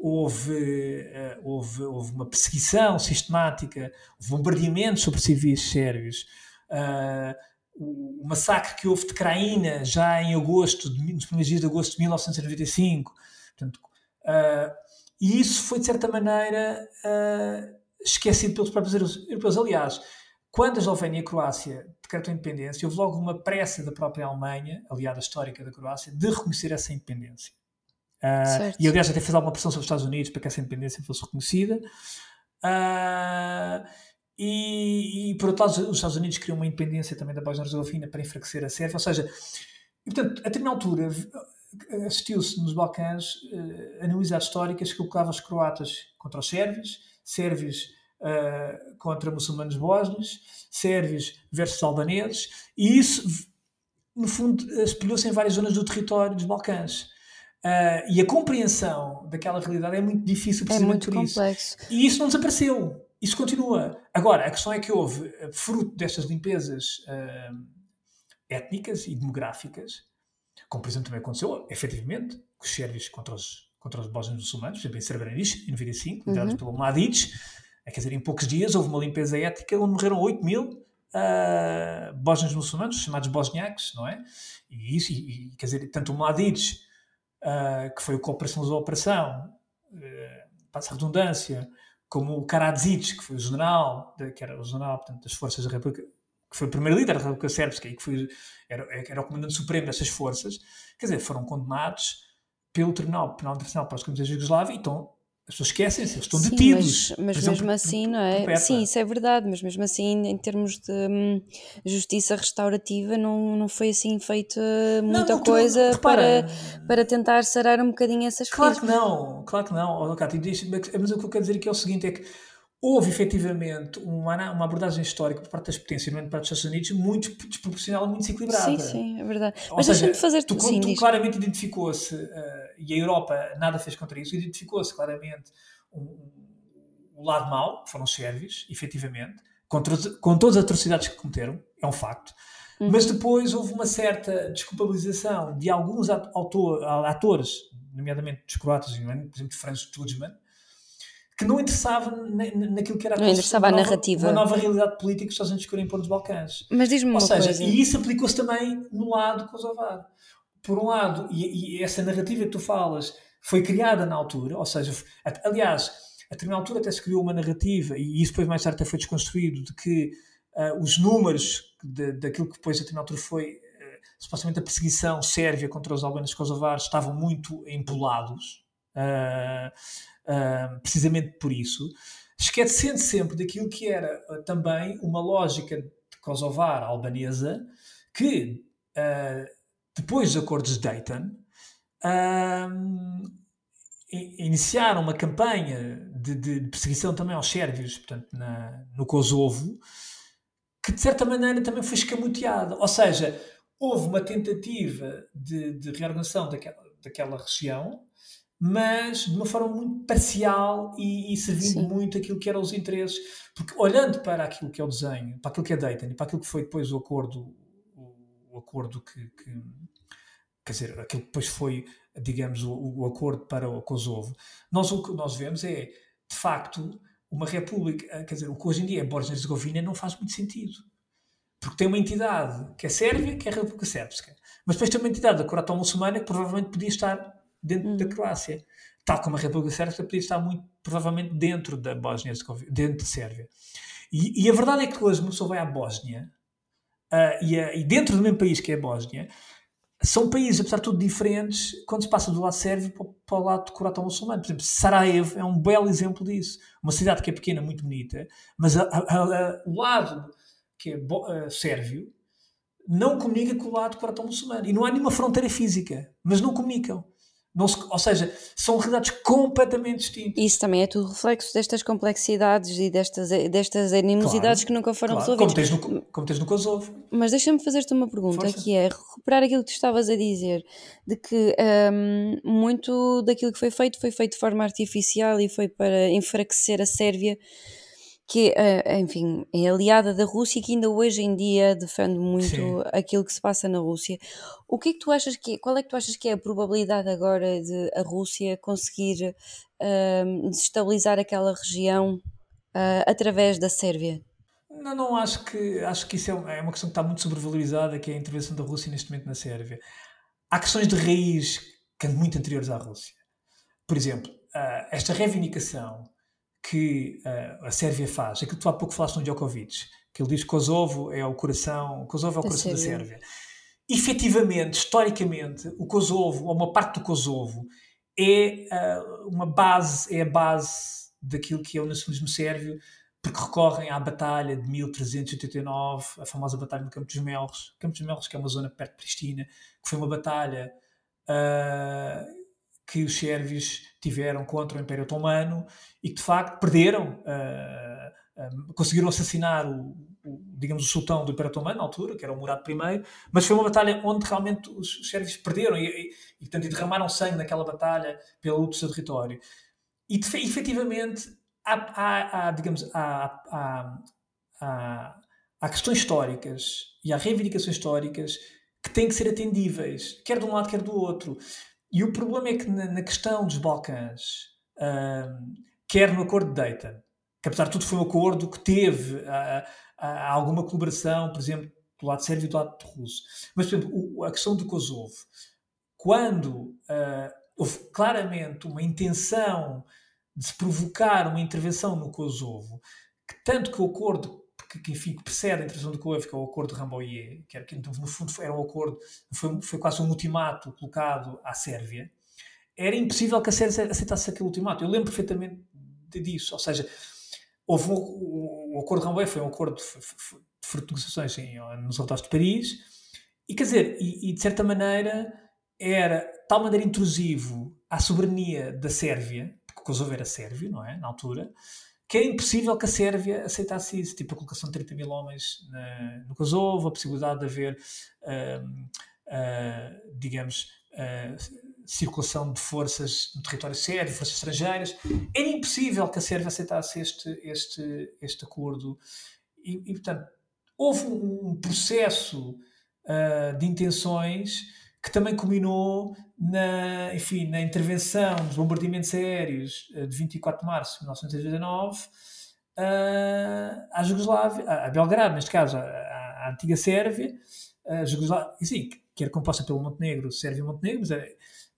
houve, uh, houve, houve uma perseguição sistemática, houve bombardeamentos sobre civis sérvios, uh, o, massacre que houve de Craína já em agosto, nos primeiros dias de agosto de 1995. Portanto, uh, e isso foi, de certa maneira, esquecido pelos próprios europeus. Aliás, quando a Eslovénia e a Croácia decretam a independência, houve logo uma pressa da própria Alemanha, aliada histórica da Croácia, de reconhecer essa independência. Uh, e aliás, até fez alguma pressão sobre os Estados Unidos para que essa independência fosse reconhecida. Uh, e, e, por outro lado, os Estados Unidos queriam uma independência também da Bósnia-Herzegovina para enfraquecer a Sérvia. Ou seja, e, portanto, a determinada altura assistiu-se nos Balcãs uh, analisades históricas que colocavam os croatas contra os sérvios, sérvios uh, contra muçulmanos bósnios, sérvios versus albaneses, e isso, no fundo, espelhou-se em várias zonas do território dos Balcãs. Uh, e a compreensão daquela realidade é muito difícil é muito por complexo. isso. E isso não desapareceu. Isso continua. Agora, a questão é que houve, eh, fruto destas limpezas uh, étnicas e demográficas, como por exemplo também aconteceu, efetivamente, com os sérvios contra os, contra os bósnios muçulmanos, por exemplo, em Srebrenica, em 95, liderados uhum. pelo Mladic, é, quer dizer, em poucos dias houve uma limpeza étnica onde morreram 8 mil uh, bósnios muçulmanos, chamados bosniacos, não é? E isso, e, e, quer dizer, tanto o Mladic uh, que foi o que operacionalizou a operação, uh, passa a redundância, como o Karadzic, que foi o general, de, que era o general portanto, das forças da República, que foi o primeiro líder da República Sérvia, que foi, era, era o comandante supremo dessas forças, quer dizer, foram condenados pelo Tribunal Penal Internacional para os Crimes da Jugoslávia e estão as pessoas esquecem-se, eles estão Sim, detidos. Mas, mas mesmo assim, não é? Sim, isso é verdade, mas mesmo assim, em termos de hum, justiça restaurativa, não, não foi assim feito muita não, não, coisa tu, para, para tentar sarar um bocadinho essas Claro que não, claro que não. Oh, Cátia, mas o que eu quero dizer aqui é o seguinte: é que houve efetivamente uma, uma abordagem histórica por parte das potências, por parte dos Estados Unidos, muito desproporcional, muito desequilibrada. Sim, sim, é verdade. Ou Mas deixa-me fazer tu, sim, tu diz. claramente identificou-se, uh, e a Europa nada fez contra isso, identificou-se claramente o um, um, lado mau, que foram os sérvios, efetivamente, contra, com todas as atrocidades que cometeram, é um facto. Uhum. Mas depois houve uma certa desculpabilização de alguns autor, atores, nomeadamente dos croatas, por exemplo, de Franz Tudjman, que não interessava naquilo que era não interessava a nova, narrativa. uma nova realidade política que os Estados Unidos queriam pôr nos Balcãs. Mas diz-me uma Ou seja, coisa. E isso aplicou-se também no lado kosovar. Por um lado, e, e, essa narrativa que tu falas foi criada na altura, ou seja, aliás, a determinada altura até se criou uma narrativa, e isso depois mais tarde até foi desconstruído, de que uh, os números de, daquilo que depois a determinada altura foi uh, supostamente a perseguição sérvia contra os albanos kosovares estavam muito empolados. Uh, precisamente por isso, esquecendo sempre daquilo que era uh, também uma lógica Kosovar albanesa, que depois dos acordos de Dayton iniciaram uma campanha de, de, perseguição também aos sérvios, portanto, na, no Kosovo, que de certa maneira também foi escamoteada. Ou seja, houve uma tentativa de, de reorganização daquela, daquela região, mas de uma forma muito parcial e, e servindo Sim. muito aquilo que eram os interesses. Porque olhando para aquilo que é o desenho, para aquilo que é Dayton e para aquilo que foi depois o acordo, o, o acordo que, que, quer dizer, aquilo que depois foi, digamos, o, o, acordo para o Kosovo, nós o que nós vemos é, de facto, uma república, quer dizer, o que hoje em dia é Bósnia-Herzegovina não faz muito sentido. Porque tem uma entidade que é Sérvia, que é a República Sérbica. Mas depois tem uma entidade da Croácia muçulmana que provavelmente podia estar dentro da Croácia. Tal como a República Sérvia podia estar muito provavelmente dentro da Bósnia, dentro da Sérvia. E, e, a verdade é que hoje uma pessoa vai à Bósnia uh, e, a, e, dentro do mesmo país que é a Bósnia, são países, apesar de tudo, diferentes quando se passa do lado sérvio para, para o lado croata muçulmano. Por exemplo, Sarajevo é um belo exemplo disso. Uma cidade que é pequena, muito bonita, mas o lado que é uh, sérvio não comunica com o lado croata muçulmano. E não há nenhuma fronteira física, mas não comunicam. Se, ou seja, são realidades completamente distintas. Isso também é tudo reflexo destas complexidades e destas, destas animosidades claro, que nunca foram claro. resolvidas. Como tens no, como tens no Kosovo. Mas deixa-me fazer-te uma pergunta, Força. que é recuperar aquilo que tu estavas a dizer, de que um, muito daquilo que foi feito foi feito de forma artificial e foi para enfraquecer a Sérvia que, uh, enfim, é aliada da Rússia e que ainda hoje em dia defende muito Sim. aquilo que se passa na Rússia. O que é que tu achas que qual é que tu achas que é a probabilidade agora de a Rússia conseguir uh, desestabilizar aquela região uh, através da Sérvia? Não, não acho que acho que isso é, é uma questão que está muito sobrevalorizada, que é a intervenção da Rússia neste momento na Sérvia. Há questões de raiz que são muito anteriores à Rússia. Por exemplo, ah, esta reivindicação que uh, a Sérvia faz, aquilo que tu há pouco falaste no Djokovic, que ele diz que Kosovo é o coração, Kosovo é o da coração Sérvia. da Sérvia. Efetivamente, historicamente, o Kosovo, ou uma parte do Kosovo, é uh, uma base, é a base daquilo que é o nacionalismo sérvio, porque recorrem à batalha de 1389, a famosa batalha no Campo dos Melros, Campo dos Melros, que é uma zona perto de Pristina, que foi uma batalha uh, que os sérvios tiveram contra o Império Otomano e que de facto perderam, uh, uh, conseguiram assassinar o, o, digamos, o sultão do Império Otomano na altura, que era o Murad I, mas foi uma batalha onde realmente os, os sérvios perderam e, e, e, portanto, derramaram sangue naquela batalha pela luta do seu território. E de, efetivamente há, há, há digamos, há, há, há questões históricas e há reivindicações históricas que têm que ser atendíveis, quer de um lado, quer do outro. E o problema é que na, na questão dos Balcãs, quer no acordo de Dayton, que apesar de tudo foi um acordo que teve uh, uh, alguma colaboração, por exemplo, do lado sérvio e do lado russo. Mas, por exemplo, o, a questão do Kosovo, quando uh, houve claramente uma intenção de se provocar uma intervenção no Kosovo, que tanto que o acordo que, que, enfim, que precede a intervenção do Koev, que é o acordo de Rambouillet, que, era, que então, no fundo era um acordo, foi, foi quase um ultimato colocado à Sérvia, era impossível que a Sérvia aceitasse aquele ultimato. Eu lembro perfeitamente disso, ou seja, houve um, o, o acordo de Rambouillet foi um acordo de, de, negociações em, nos altares de Paris, e quer dizer, e, e de certa maneira era de tal maneira intrusivo à soberania da Sérvia, porque Kosovo era sérvio, não é, na altura, que é impossível que a Sérvia aceitasse isso, tipo a colocação de 30 mil homens na, no Kosovo, a possibilidade de haver, uh, digamos, uh, circulação de forças no território sérvio, forças estrangeiras. Era impossível que a Sérvia aceitasse este, este, este acordo. E, e portanto, houve um, um processo uh, de intenções que também culminou na, enfim, na intervenção dos bombardeamentos aéreos uh, de 24 de março de 1989 uh, à Jugoslávia, a Belgrado, neste caso, à, antiga Sérvia, a Jugoslávia, sim, que era composta pelo Montenegro, Sérvia e Montenegro, mas,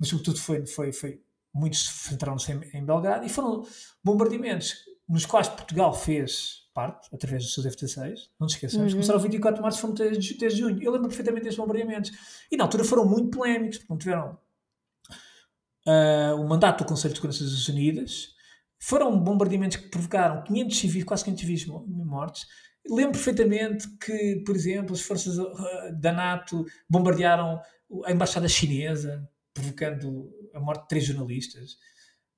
mas sobretudo foi, foi, foi muitos centraram-se em, em Belgrado e foram bombardeamentos nos quais Portugal fez parte, através dos seus F-16, não nos esqueçamos, uhum. começaram 24 de março, foram desde, desde junho. Eu lembro perfeitamente destes bombardeamentos. E na altura foram muito polémicos, porque não tiveram uh, o mandato do Conselho de Segurança das Nações Unidas, foram bombardeamentos que provocaram 500 civis, quase 500 civis mortos. Lembro perfeitamente que, por exemplo, as forças ah, da NATO bombardearam a embaixada chinesa, provocando a morte de três jornalistas.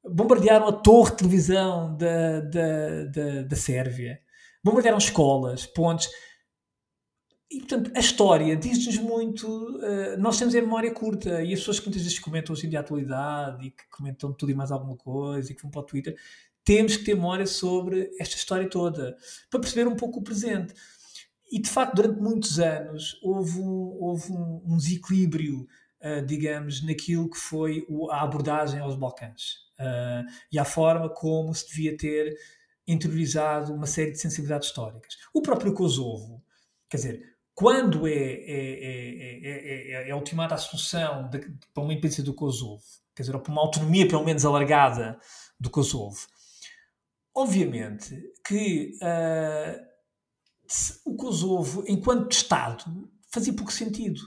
Bombardearam a torre de televisão da, da, da, da Sérvia bombardearam escolas, pontes. E, portanto, a história diz-nos muito. Uh, nós temos a memória curta e as pessoas que muitas vezes comentam hoje em dia a atualidade e que comentam tudo e mais alguma coisa e que vão para o Twitter, temos que ter memória sobre esta história toda para perceber um pouco o presente. E, de facto, durante muitos anos houve um, houve um, um desequilíbrio, uh, digamos, naquilo que foi a abordagem aos Balcãs uh, e à forma como se devia ter interiorizado uma série de sensibilidades históricas. O próprio Kosovo, quer dizer, quando é, é, é, é, ultimada a solução de, para uma independência do Kosovo, quer dizer, ou para uma autonomia pelo menos alargada do Kosovo, obviamente que uh, o Kosovo, enquanto Estado, fazia pouco sentido.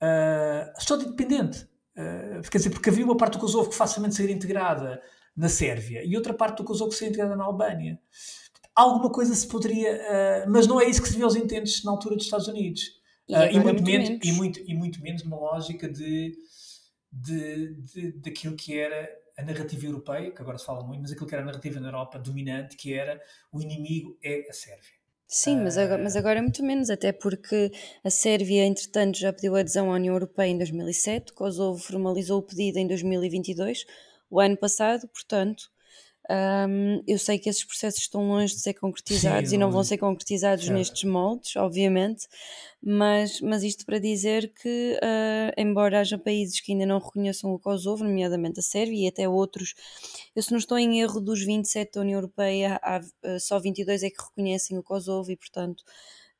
Uh, Estado independente. Uh, quer dizer, porque havia uma parte do Kosovo que facilmente seria integrada na Sérvia e outra parte do Kosovo seria integrada na Albânia. Alguma coisa se poderia, uh, mas não é isso que se viu aos intentes na altura dos Estados Unidos. E, uh, e muito, muito menos, menos, E, muito, e muito menos numa lógica de, de, de, daquilo que era a narrativa europeia, que agora se fala muito, mas aquilo que era a narrativa na Europa dominante, que era o inimigo é a Sérvia. Sim, mas agora, mas agora é muito menos, até porque a Sérvia, entretanto, já pediu adesão à União Europeia em 2007, Kosovo formalizou o pedido em 2022, o ano passado, portanto, um, eu sei que esses processos estão longe de ser concretizados Sim, e não vão ser concretizados certo. nestes moldes, obviamente, mas, mas isto para dizer que, uh, embora haja países que ainda não reconheçam o Kosovo, nomeadamente a Sérvia e até outros, eu se não estou em erro, dos 27 da União Europeia, há, uh, só 22 é que reconhecem o Kosovo e, portanto.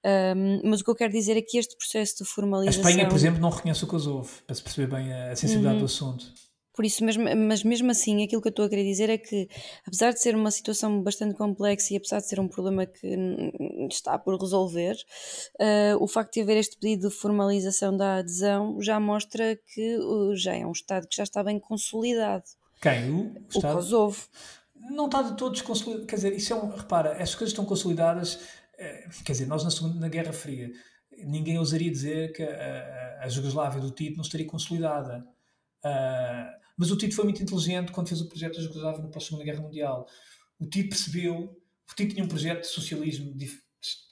Um, mas o que eu quero dizer é que este processo de formalização. A Espanha, por exemplo, não reconhece o Kosovo, para se perceber bem a sensibilidade uhum. do assunto. Por isso mesmo, mas mesmo assim, aquilo que eu estou a querer dizer é que, apesar de ser uma situação bastante complexa e apesar de ser um problema que está por resolver, uh, o facto de haver este pedido de formalização da adesão já mostra que uh, já é um Estado que já está bem consolidado. Quem? O, o, Estado? Kosovo. Não está de todos consolidado. Quer dizer, isso é um. Repara, as coisas estão consolidadas. Eh, quer dizer, nós na, segunda, na Guerra Fria, ninguém ousaria dizer que a, a, a Jugoslávia do Tito não estaria consolidada. Uh, mas o Tito foi muito inteligente quando fez o projeto da Jugoslávia na Segunda Guerra Mundial. O Tito percebeu, o Tito tinha um projeto de socialismo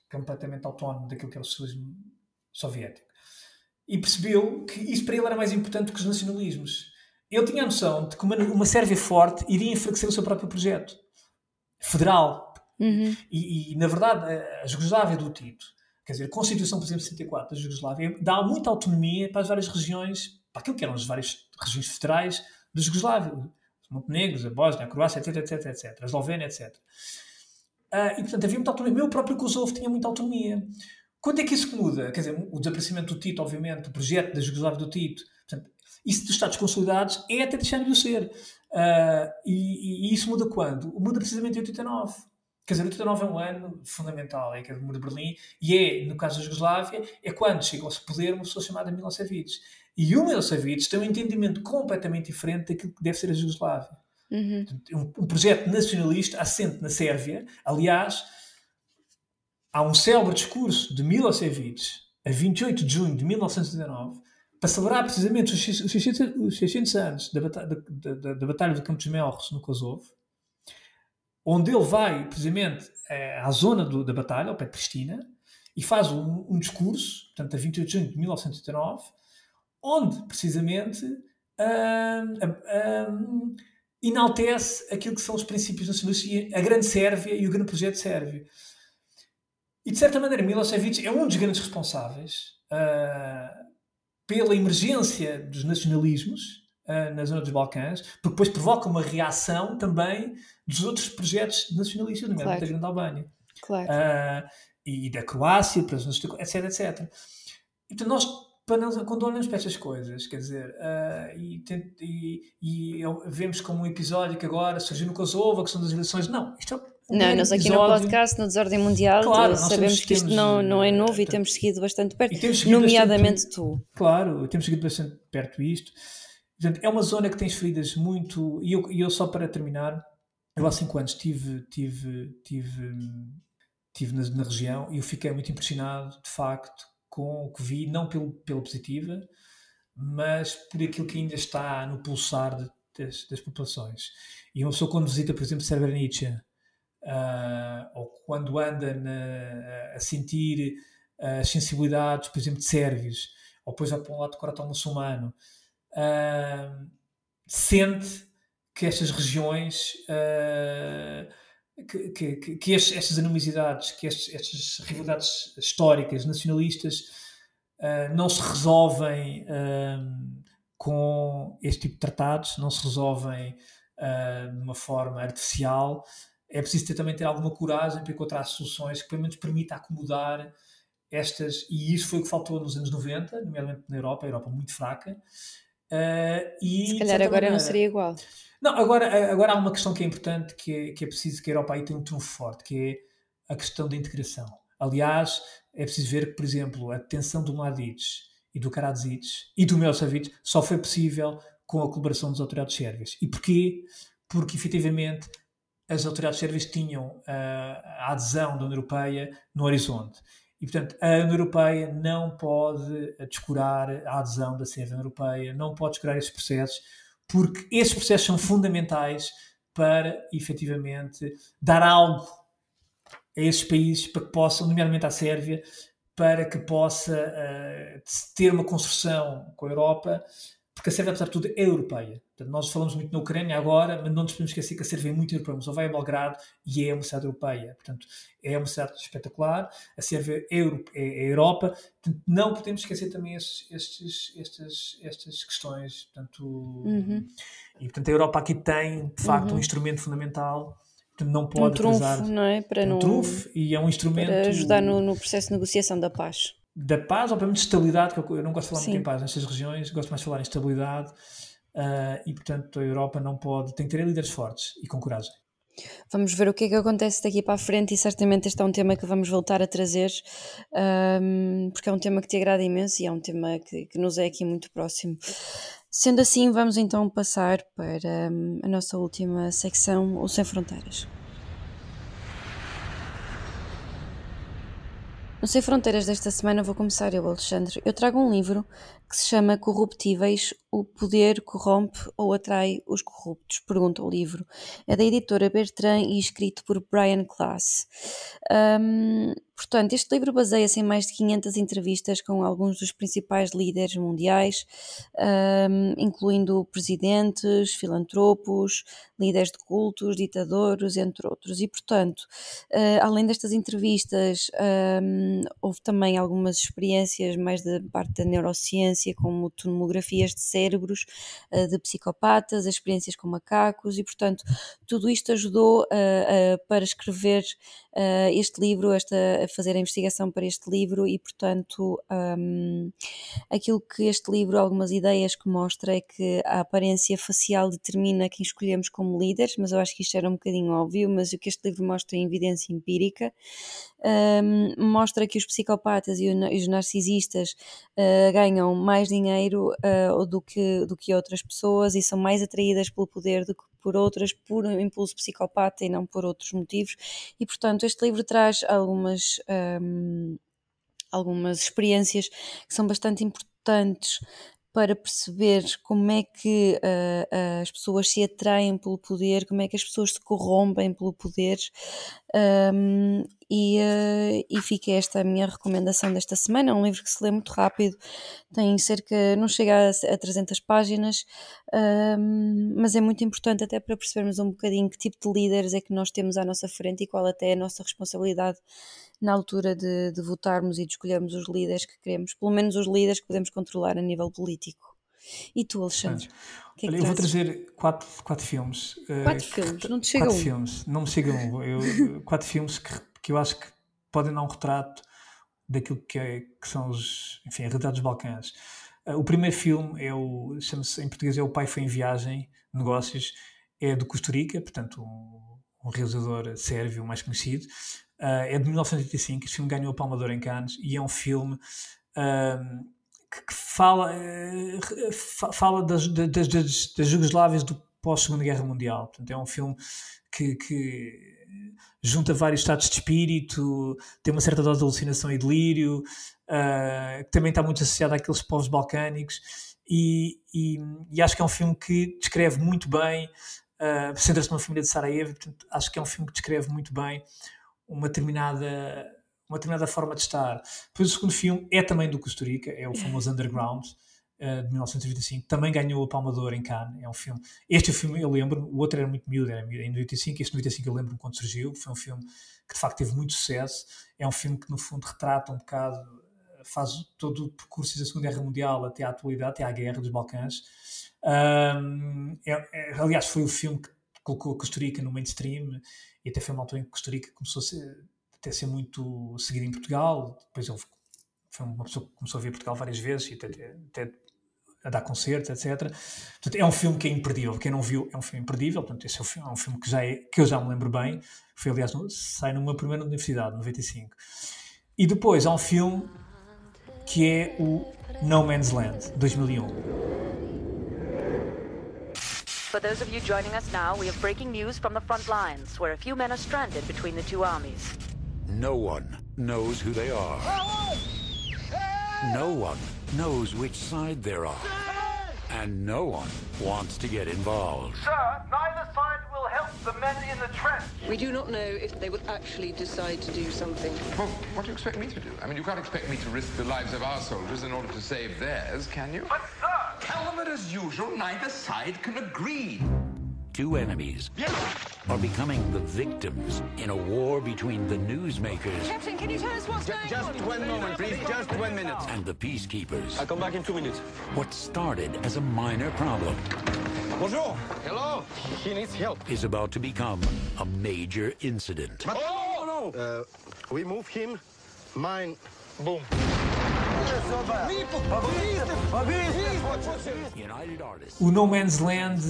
completamente autónomo daquilo que era o socialismo soviético. E percebeu que isso para ele era mais importante que os nacionalismos. Ele tinha a noção de que uma, uma Sérvia forte iria enfraquecer o seu próprio projeto federal. Uhum. E, e, na verdade, a Jugoslávia do Tito, quer dizer, a Constituição, por exemplo, 64 da Jugoslávia, dá muita autonomia para as várias regiões para aquilo que eram as várias regiões federais da Jugoslávia, os Montenegros, a Bósnia, a Croácia, etc, etc, etc, a Eslovénia, etc. Uh, e, portanto, havia muita autonomia. O meu próprio Kosovo tinha muita autonomia. Quando é que isso muda? Quer dizer, o desaparecimento do Tito, obviamente, o projeto da Jugoslávia do Tito, portanto, isso dos Estados consolidados é até deixando de o ser. Uh, e, e, isso muda quando? Muda precisamente em 89. Quer dizer, 89 é um ano fundamental, é que é do Muro de Berlim, e é, no caso da Jugoslávia, é quando chega ao poder uma pessoa chamada Milosevic. E o Milosevic tem um entendimento completamente diferente daquilo que deve ser a Jugoslávia. Uhum. Um, um, projeto nacionalista assente na Sérvia. Aliás, há um célebre discurso de Milosevic, a 28 de junho de 1919, para celebrar precisamente os 600, os 600 anos da, da, da, da, Batalha do Campo dos Melros, no Kosovo. onde ele vai, precisamente, eh, à zona do, da batalha, ao pé de Pristina, e faz um, um, discurso, portanto, a 28 de junho de 1989, onde, precisamente, enaltece aquilo que são os princípios nacionalistas, a grande Sérvia e o grande projeto sérvio. E, de certa maneira, Milosevic é um dos grandes responsáveis uh, pela emergência dos nacionalismos uh, na zona dos Balcãs, porque depois provoca uma reação também dos outros projetos nacionalistas, nomeadamente claro. da Grande Albânia. Claro. Uh, e da Croácia, etc, etc. Então, nós quando olhamos para estas coisas, quer dizer, uh, e, e, e, vemos como um episódio que agora surgiu no Kosovo, a questão das eleições, não, isto é um Não, nós aqui episódio. no podcast, no Desordem Mundial, claro, sabemos que isto não, não é novo e temos seguido bastante perto, nomeadamente bastante, tu. Claro, temos seguido bastante perto isto. Portanto, é uma zona que tem feridas muito. E eu, eu só para terminar, eu há 5 anos tive, tive, tive, tive na, na região e eu fiquei muito impressionado, de facto, com o que vi, não pelo, pela positiva, mas por aquilo que ainda está no pulsar de, das, das, populações. E uma pessoa, quando visita, por exemplo, Srebrenica, uh, ou quando anda na, a sentir as sensibilidades, por exemplo, de sérvios, ou depois vai para um lado do coração muçulmano, uh, sente que estas regiões. Uh, que, que, que estes, estas animosidades, que estes, estas rivalidades históricas, nacionalistas, uh, não se resolvem uh, com este tipo de tratados, não se resolvem uh, de uma forma artificial. É preciso ter, também ter alguma coragem para encontrar soluções que pelo menos permita acomodar estas, e isso foi o que faltou nos anos 90, nomeadamente na Europa, a Europa muito fraca. E, Se calhar agora maneira, não seria igual. Não, agora, agora há uma questão que é importante, que é, que é preciso que a Europa aí tenha um trunfo forte, que é a questão da integração. Aliás, é preciso ver que, por exemplo, a detenção do Mladic e do Karadzic e do Milosevic só foi possível com a colaboração das autoridades sérvias. E porquê? Porque, efetivamente, as autoridades sérvias tinham uh, a adesão da União Europeia no horizonte. E, portanto, a União Europeia não pode descurar a adesão da União Europeia, não pode descurar esses processos, porque esses processos são fundamentais para, efetivamente, dar algo a esses países para que possam, nomeadamente à Sérvia, para que possa uh, ter uma construção com a Europa porque a Sérvia, apesar de tudo, é europeia. Portanto, nós falamos muito na Ucrânia agora, mas não nos podemos esquecer que a Sérvia é muito europeia. Mas vai a Belgrado e é uma cidade europeia. Portanto, é uma cidade espetacular. A Sérvia é, é, é Europa. Portanto, não podemos esquecer também estes, estes, estas, estas questões. Portanto, uhum. E, portanto, a Europa aqui tem, de facto, uhum. um instrumento fundamental não pode um trunfo, não é? Para um não, trunfo e é um instrumento para ajudar no, no, processo de negociação da paz da paz, ou pelo menos de estabilidade, que eu não gosto de falar Sim. muito em paz nestas regiões, gosto mais de falar em estabilidade uh, e, portanto, a Europa não pode, tem que ter líderes fortes e com coragem. Vamos ver o que é que acontece daqui para a frente e certamente este é um tema que vamos voltar a trazer um, porque é um tema que te agrada imenso e é um tema que, que nos é aqui muito próximo. Sendo assim, vamos então passar para um, a nossa última secção, o Sem Fronteiras. No Sem Fronteiras desta semana vou começar eu, Alexandre. Eu trago um livro que se chama Corruptíveis, o poder corrompe ou atrai os corruptos? Pergunta o livro. É da editora Bertrand e escrito por Brian Klaas. Um, portanto, este livro baseia-se em mais de 500 entrevistas com alguns dos principais líderes mundiais, um, incluindo presidentes, filantropos, líderes de cultos, ditadores, entre outros. E, portanto, uh, além destas entrevistas, um, houve também algumas experiências mais da parte da neurociência como tomografias de cérebros uh, de psicopatas, experiências com macacos e, portanto, tudo isto ajudou uh, para escrever uh, este livro, esta, a fazer a investigação para este livro e, portanto, um, aquilo que este livro, algumas ideias que mostra é que a aparência facial determina quem escolhemos como líderes, mas eu acho que isto era um bocadinho óbvio, mas o que este livro mostra é evidência empírica, um, mostra que os psicopatas e os narcisistas uh, ganham mais dinheiro uh, do, que, do que outras pessoas e são mais atraídas pelo poder do que por outras por um impulso psicopata e não por outros motivos. E, portanto, este livro traz algumas, um, algumas experiências que são bastante importantes para perceber como é que uh, as pessoas se atraem pelo poder, como é que as pessoas se corrompem pelo poder. Um, e, uh, e fica esta a minha recomendação desta semana. É um livro que se lê muito rápido, tem cerca, não chega a, a 300 páginas, um, mas é muito importante até para percebermos um bocadinho que tipo de líderes é que nós temos à nossa frente e qual até é a nossa responsabilidade na altura de, de votarmos e de escolhermos os líderes que queremos, pelo menos os líderes que podemos controlar a nível político. E tu, Alexandre? Que é Olha, eu vou trazer quatro, quatro filmes. Eh, quatro uh, filmes, não te chega quatro um. filmes, não me chega um. Eu, (laughs) quatro filmes que, que eu acho que podem dar um retrato daquilo que, é, que são os, enfim, a realidade dos Balcãs. Uh, o primeiro filme é o, chama-se em português é O Pai Foi em Viagem, Negócios, é do Costa Rica, portanto um, um realizador sérvio mais conhecido. Uh, é de 1985, este filme ganhou o Palma de Ouro em Cannes e é um filme uh, que, que, fala, uh, fala das, das, das, das Jugoslávias do pós-Segunda Guerra Mundial. Portanto, é um filme que, que, junta vários estados de espírito, tem uma certa dose de alucinação e delírio, que também está muito associado àqueles povos balcânicos. E, e, e, acho que é um filme que descreve muito bem, uh, centra-se numa família de Sarajevo, portanto, acho que é um filme que descreve muito bem uma determinada uma determinada forma de estar. Depois o segundo filme é também do Costa Rica, é o famoso Underground, uh, de 1925, também ganhou a Palma de Ouro em Cannes, é um filme, este é o filme eu lembro, o outro era muito miúdo, era em 95, este 95 eu lembro-me quando surgiu, foi um filme que de facto teve muito sucesso, é um filme que no fundo retrata um bocado, eh, faz todo o percurso da Segunda Guerra Mundial até à atualidade, até à Guerra dos Balcãs, um, é, é, aliás foi o filme que colocou a Costa Rica no mainstream e até foi uma altura em que Costa Rica começou a ser, até a ser muito seguida em Portugal. Depois ele foi uma pessoa que começou a vir Portugal várias vezes e até, até a dar concertos, etc. Portanto, é um filme que é imperdível. Quem não viu é um filme imperdível. Portanto, esse é um filme, é um filme que, já é, que eu já me lembro bem. Foi, aliás, no, sai numa primeira universidade, 95. E depois há um filme que é o No Man's Land, 2001. For those of you joining us now, we have breaking news from the front lines, where a few men are stranded between the two armies. No one knows who they are. No one knows which side they're on. And no one wants to get involved. Sir, neither side will the men in the trench. We do not know if they will actually decide to do something. Well, what do you expect me to do? I mean, you can't expect me to risk the lives of our soldiers in order to save theirs, can you? But, sir! Tell them that, as usual, neither side can agree. Two enemies are becoming the victims in a war between the newsmakers. Captain, can you tell us what's going just on? Just one moment, please. Just one minute. And the peacekeepers. I'll come back in two minutes. What started as a minor problem. Bonjour. Hello. He needs help. Is about to become a major incident. But oh, no. Uh, we move him. Mine. Boom. O No Man's Land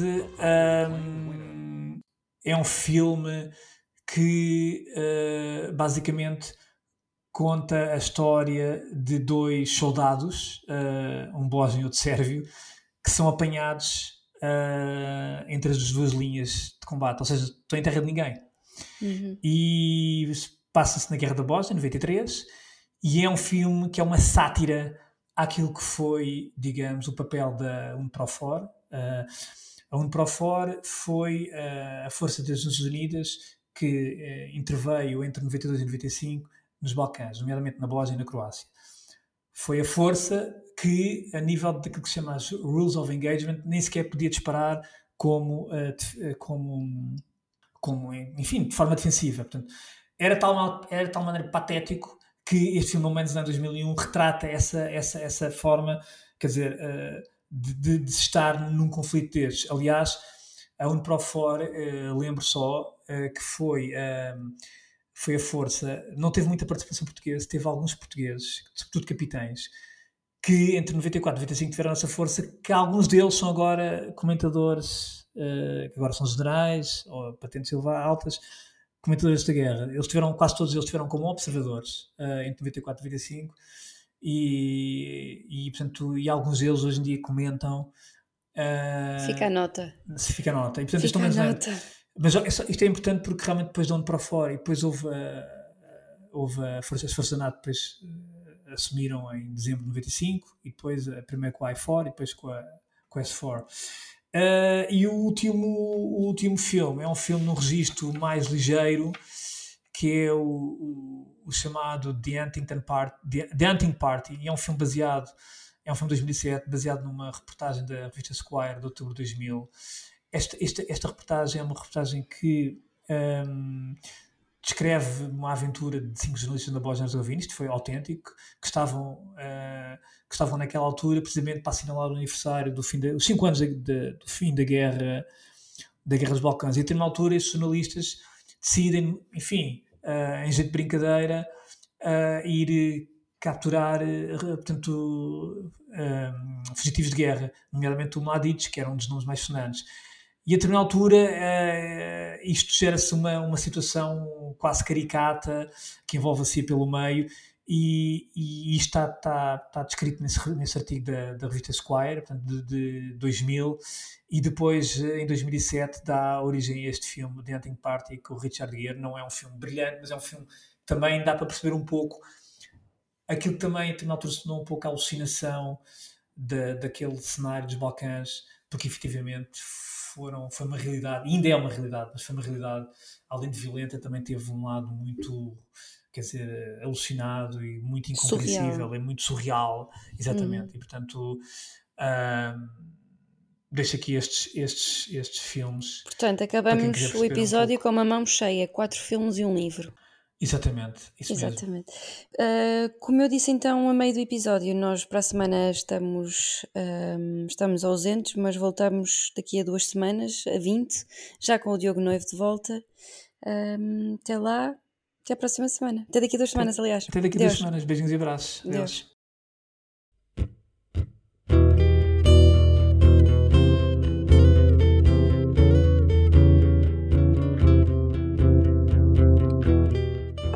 um, é um filme que uh, basicamente conta a história de dois soldados, uh, um bósnio e outro sérvio, que são apanhados uh, entre as duas linhas de combate, ou seja, estão em terra de ninguém. Uhum. E passa-se na Guerra da Bósnia, 93, e é um filme que é uma sátira àquilo que foi, digamos, o papel da UNPROFOR. Uh, a UNPROFOR foi uh, a força das Nações Unidas que uh, interveio entre 92 e 95 nos Balcãs, nomeadamente na Bósnia e na Croácia. Foi a força que, a nível daquilo que se chama as Rules of Engagement, nem sequer podia disparar como, como, como enfim, de forma defensiva. Portanto, era tal, era de tal maneira patético que este filme, No Man's Land 2001, retrata essa, essa, essa forma, quer dizer, uh, de, de, estar num conflito destes. Aliás, a UNPROFOR, lembro só, que foi, foi a força, não teve muita participação portuguesa, teve alguns portugueses, sobretudo capitães, que entre 94 e 95 tiveram essa força, que alguns deles são agora comentadores, que agora são generais, ou patentes altas, comentadores da guerra. Eles tiveram, quase todos eles tiveram como observadores uh, entre 94 e 95 e, e, portanto, e alguns deles hoje em dia comentam. Uh, fica a nota. Fica a nota. E, portanto, fica a nota. Mas isto é importante porque realmente depois de onde para fora e depois houve, houve as Forças NATO depois assumiram em dezembro de 95 e depois uh, primeiro com a i4 e depois com a, com a S4. Uh, e o último, o último filme é um filme num registro mais ligeiro, que é o, o, o chamado The Huntington Party, The, The Hunting Party, e é um filme baseado, é um filme de 2007, baseado numa reportagem da revista Squire de outubro de 2000. Esta, esta, esta reportagem é uma reportagem que um, descreve uma aventura de cinco jornalistas da Bósnia-Herzegovina, isto foi autêntico, que estavam, uh, que estavam naquela altura precisamente para assinalar o aniversário do fim de, os cinco anos de, de, do fim da guerra da guerra dos Balcãs. E a uma altura esses jornalistas decidem, enfim, uh, em jeito de brincadeira, uh, ir capturar, portanto, fugitivos de guerra, nomeadamente o Mladic, que era um dos nomes mais sonantes. E a determinada altura uh, isto gera-se uma, uma situação quase caricata que envolve assim pelo meio e, e isto está, está, está descrito nesse, nesse artigo da, da revista Squire, portanto, de, de 2000 e depois em 2007 dá origem a este filme The Hunting Party com o Richard Gere, não é um filme brilhante mas é um filme também dá para perceber um pouco aquilo que também se tornou um pouco a alucinação da, daquele cenário dos Balcãs porque efetivamente foram, foi uma realidade, ainda é uma realidade, mas foi uma realidade, além de violenta, também teve um lado muito, quer dizer, alucinado e muito incompreensível, surreal. é muito surreal, exatamente, hum. e portanto uh, deixo aqui estes, estes, estes filmes. Portanto, acabamos o episódio um com uma mão cheia, quatro filmes e um livro. Exatamente, isso Exatamente. Uh, como eu disse então a meio do episódio, nós para a semana estamos, um, estamos ausentes, mas voltamos daqui a duas semanas, a 20, já com o Diogo Noivo de volta. Um, até lá, até a próxima semana. Até daqui a duas semanas, aliás. Até daqui a duas semanas. Beijinhos e abraços. Deus. Deus.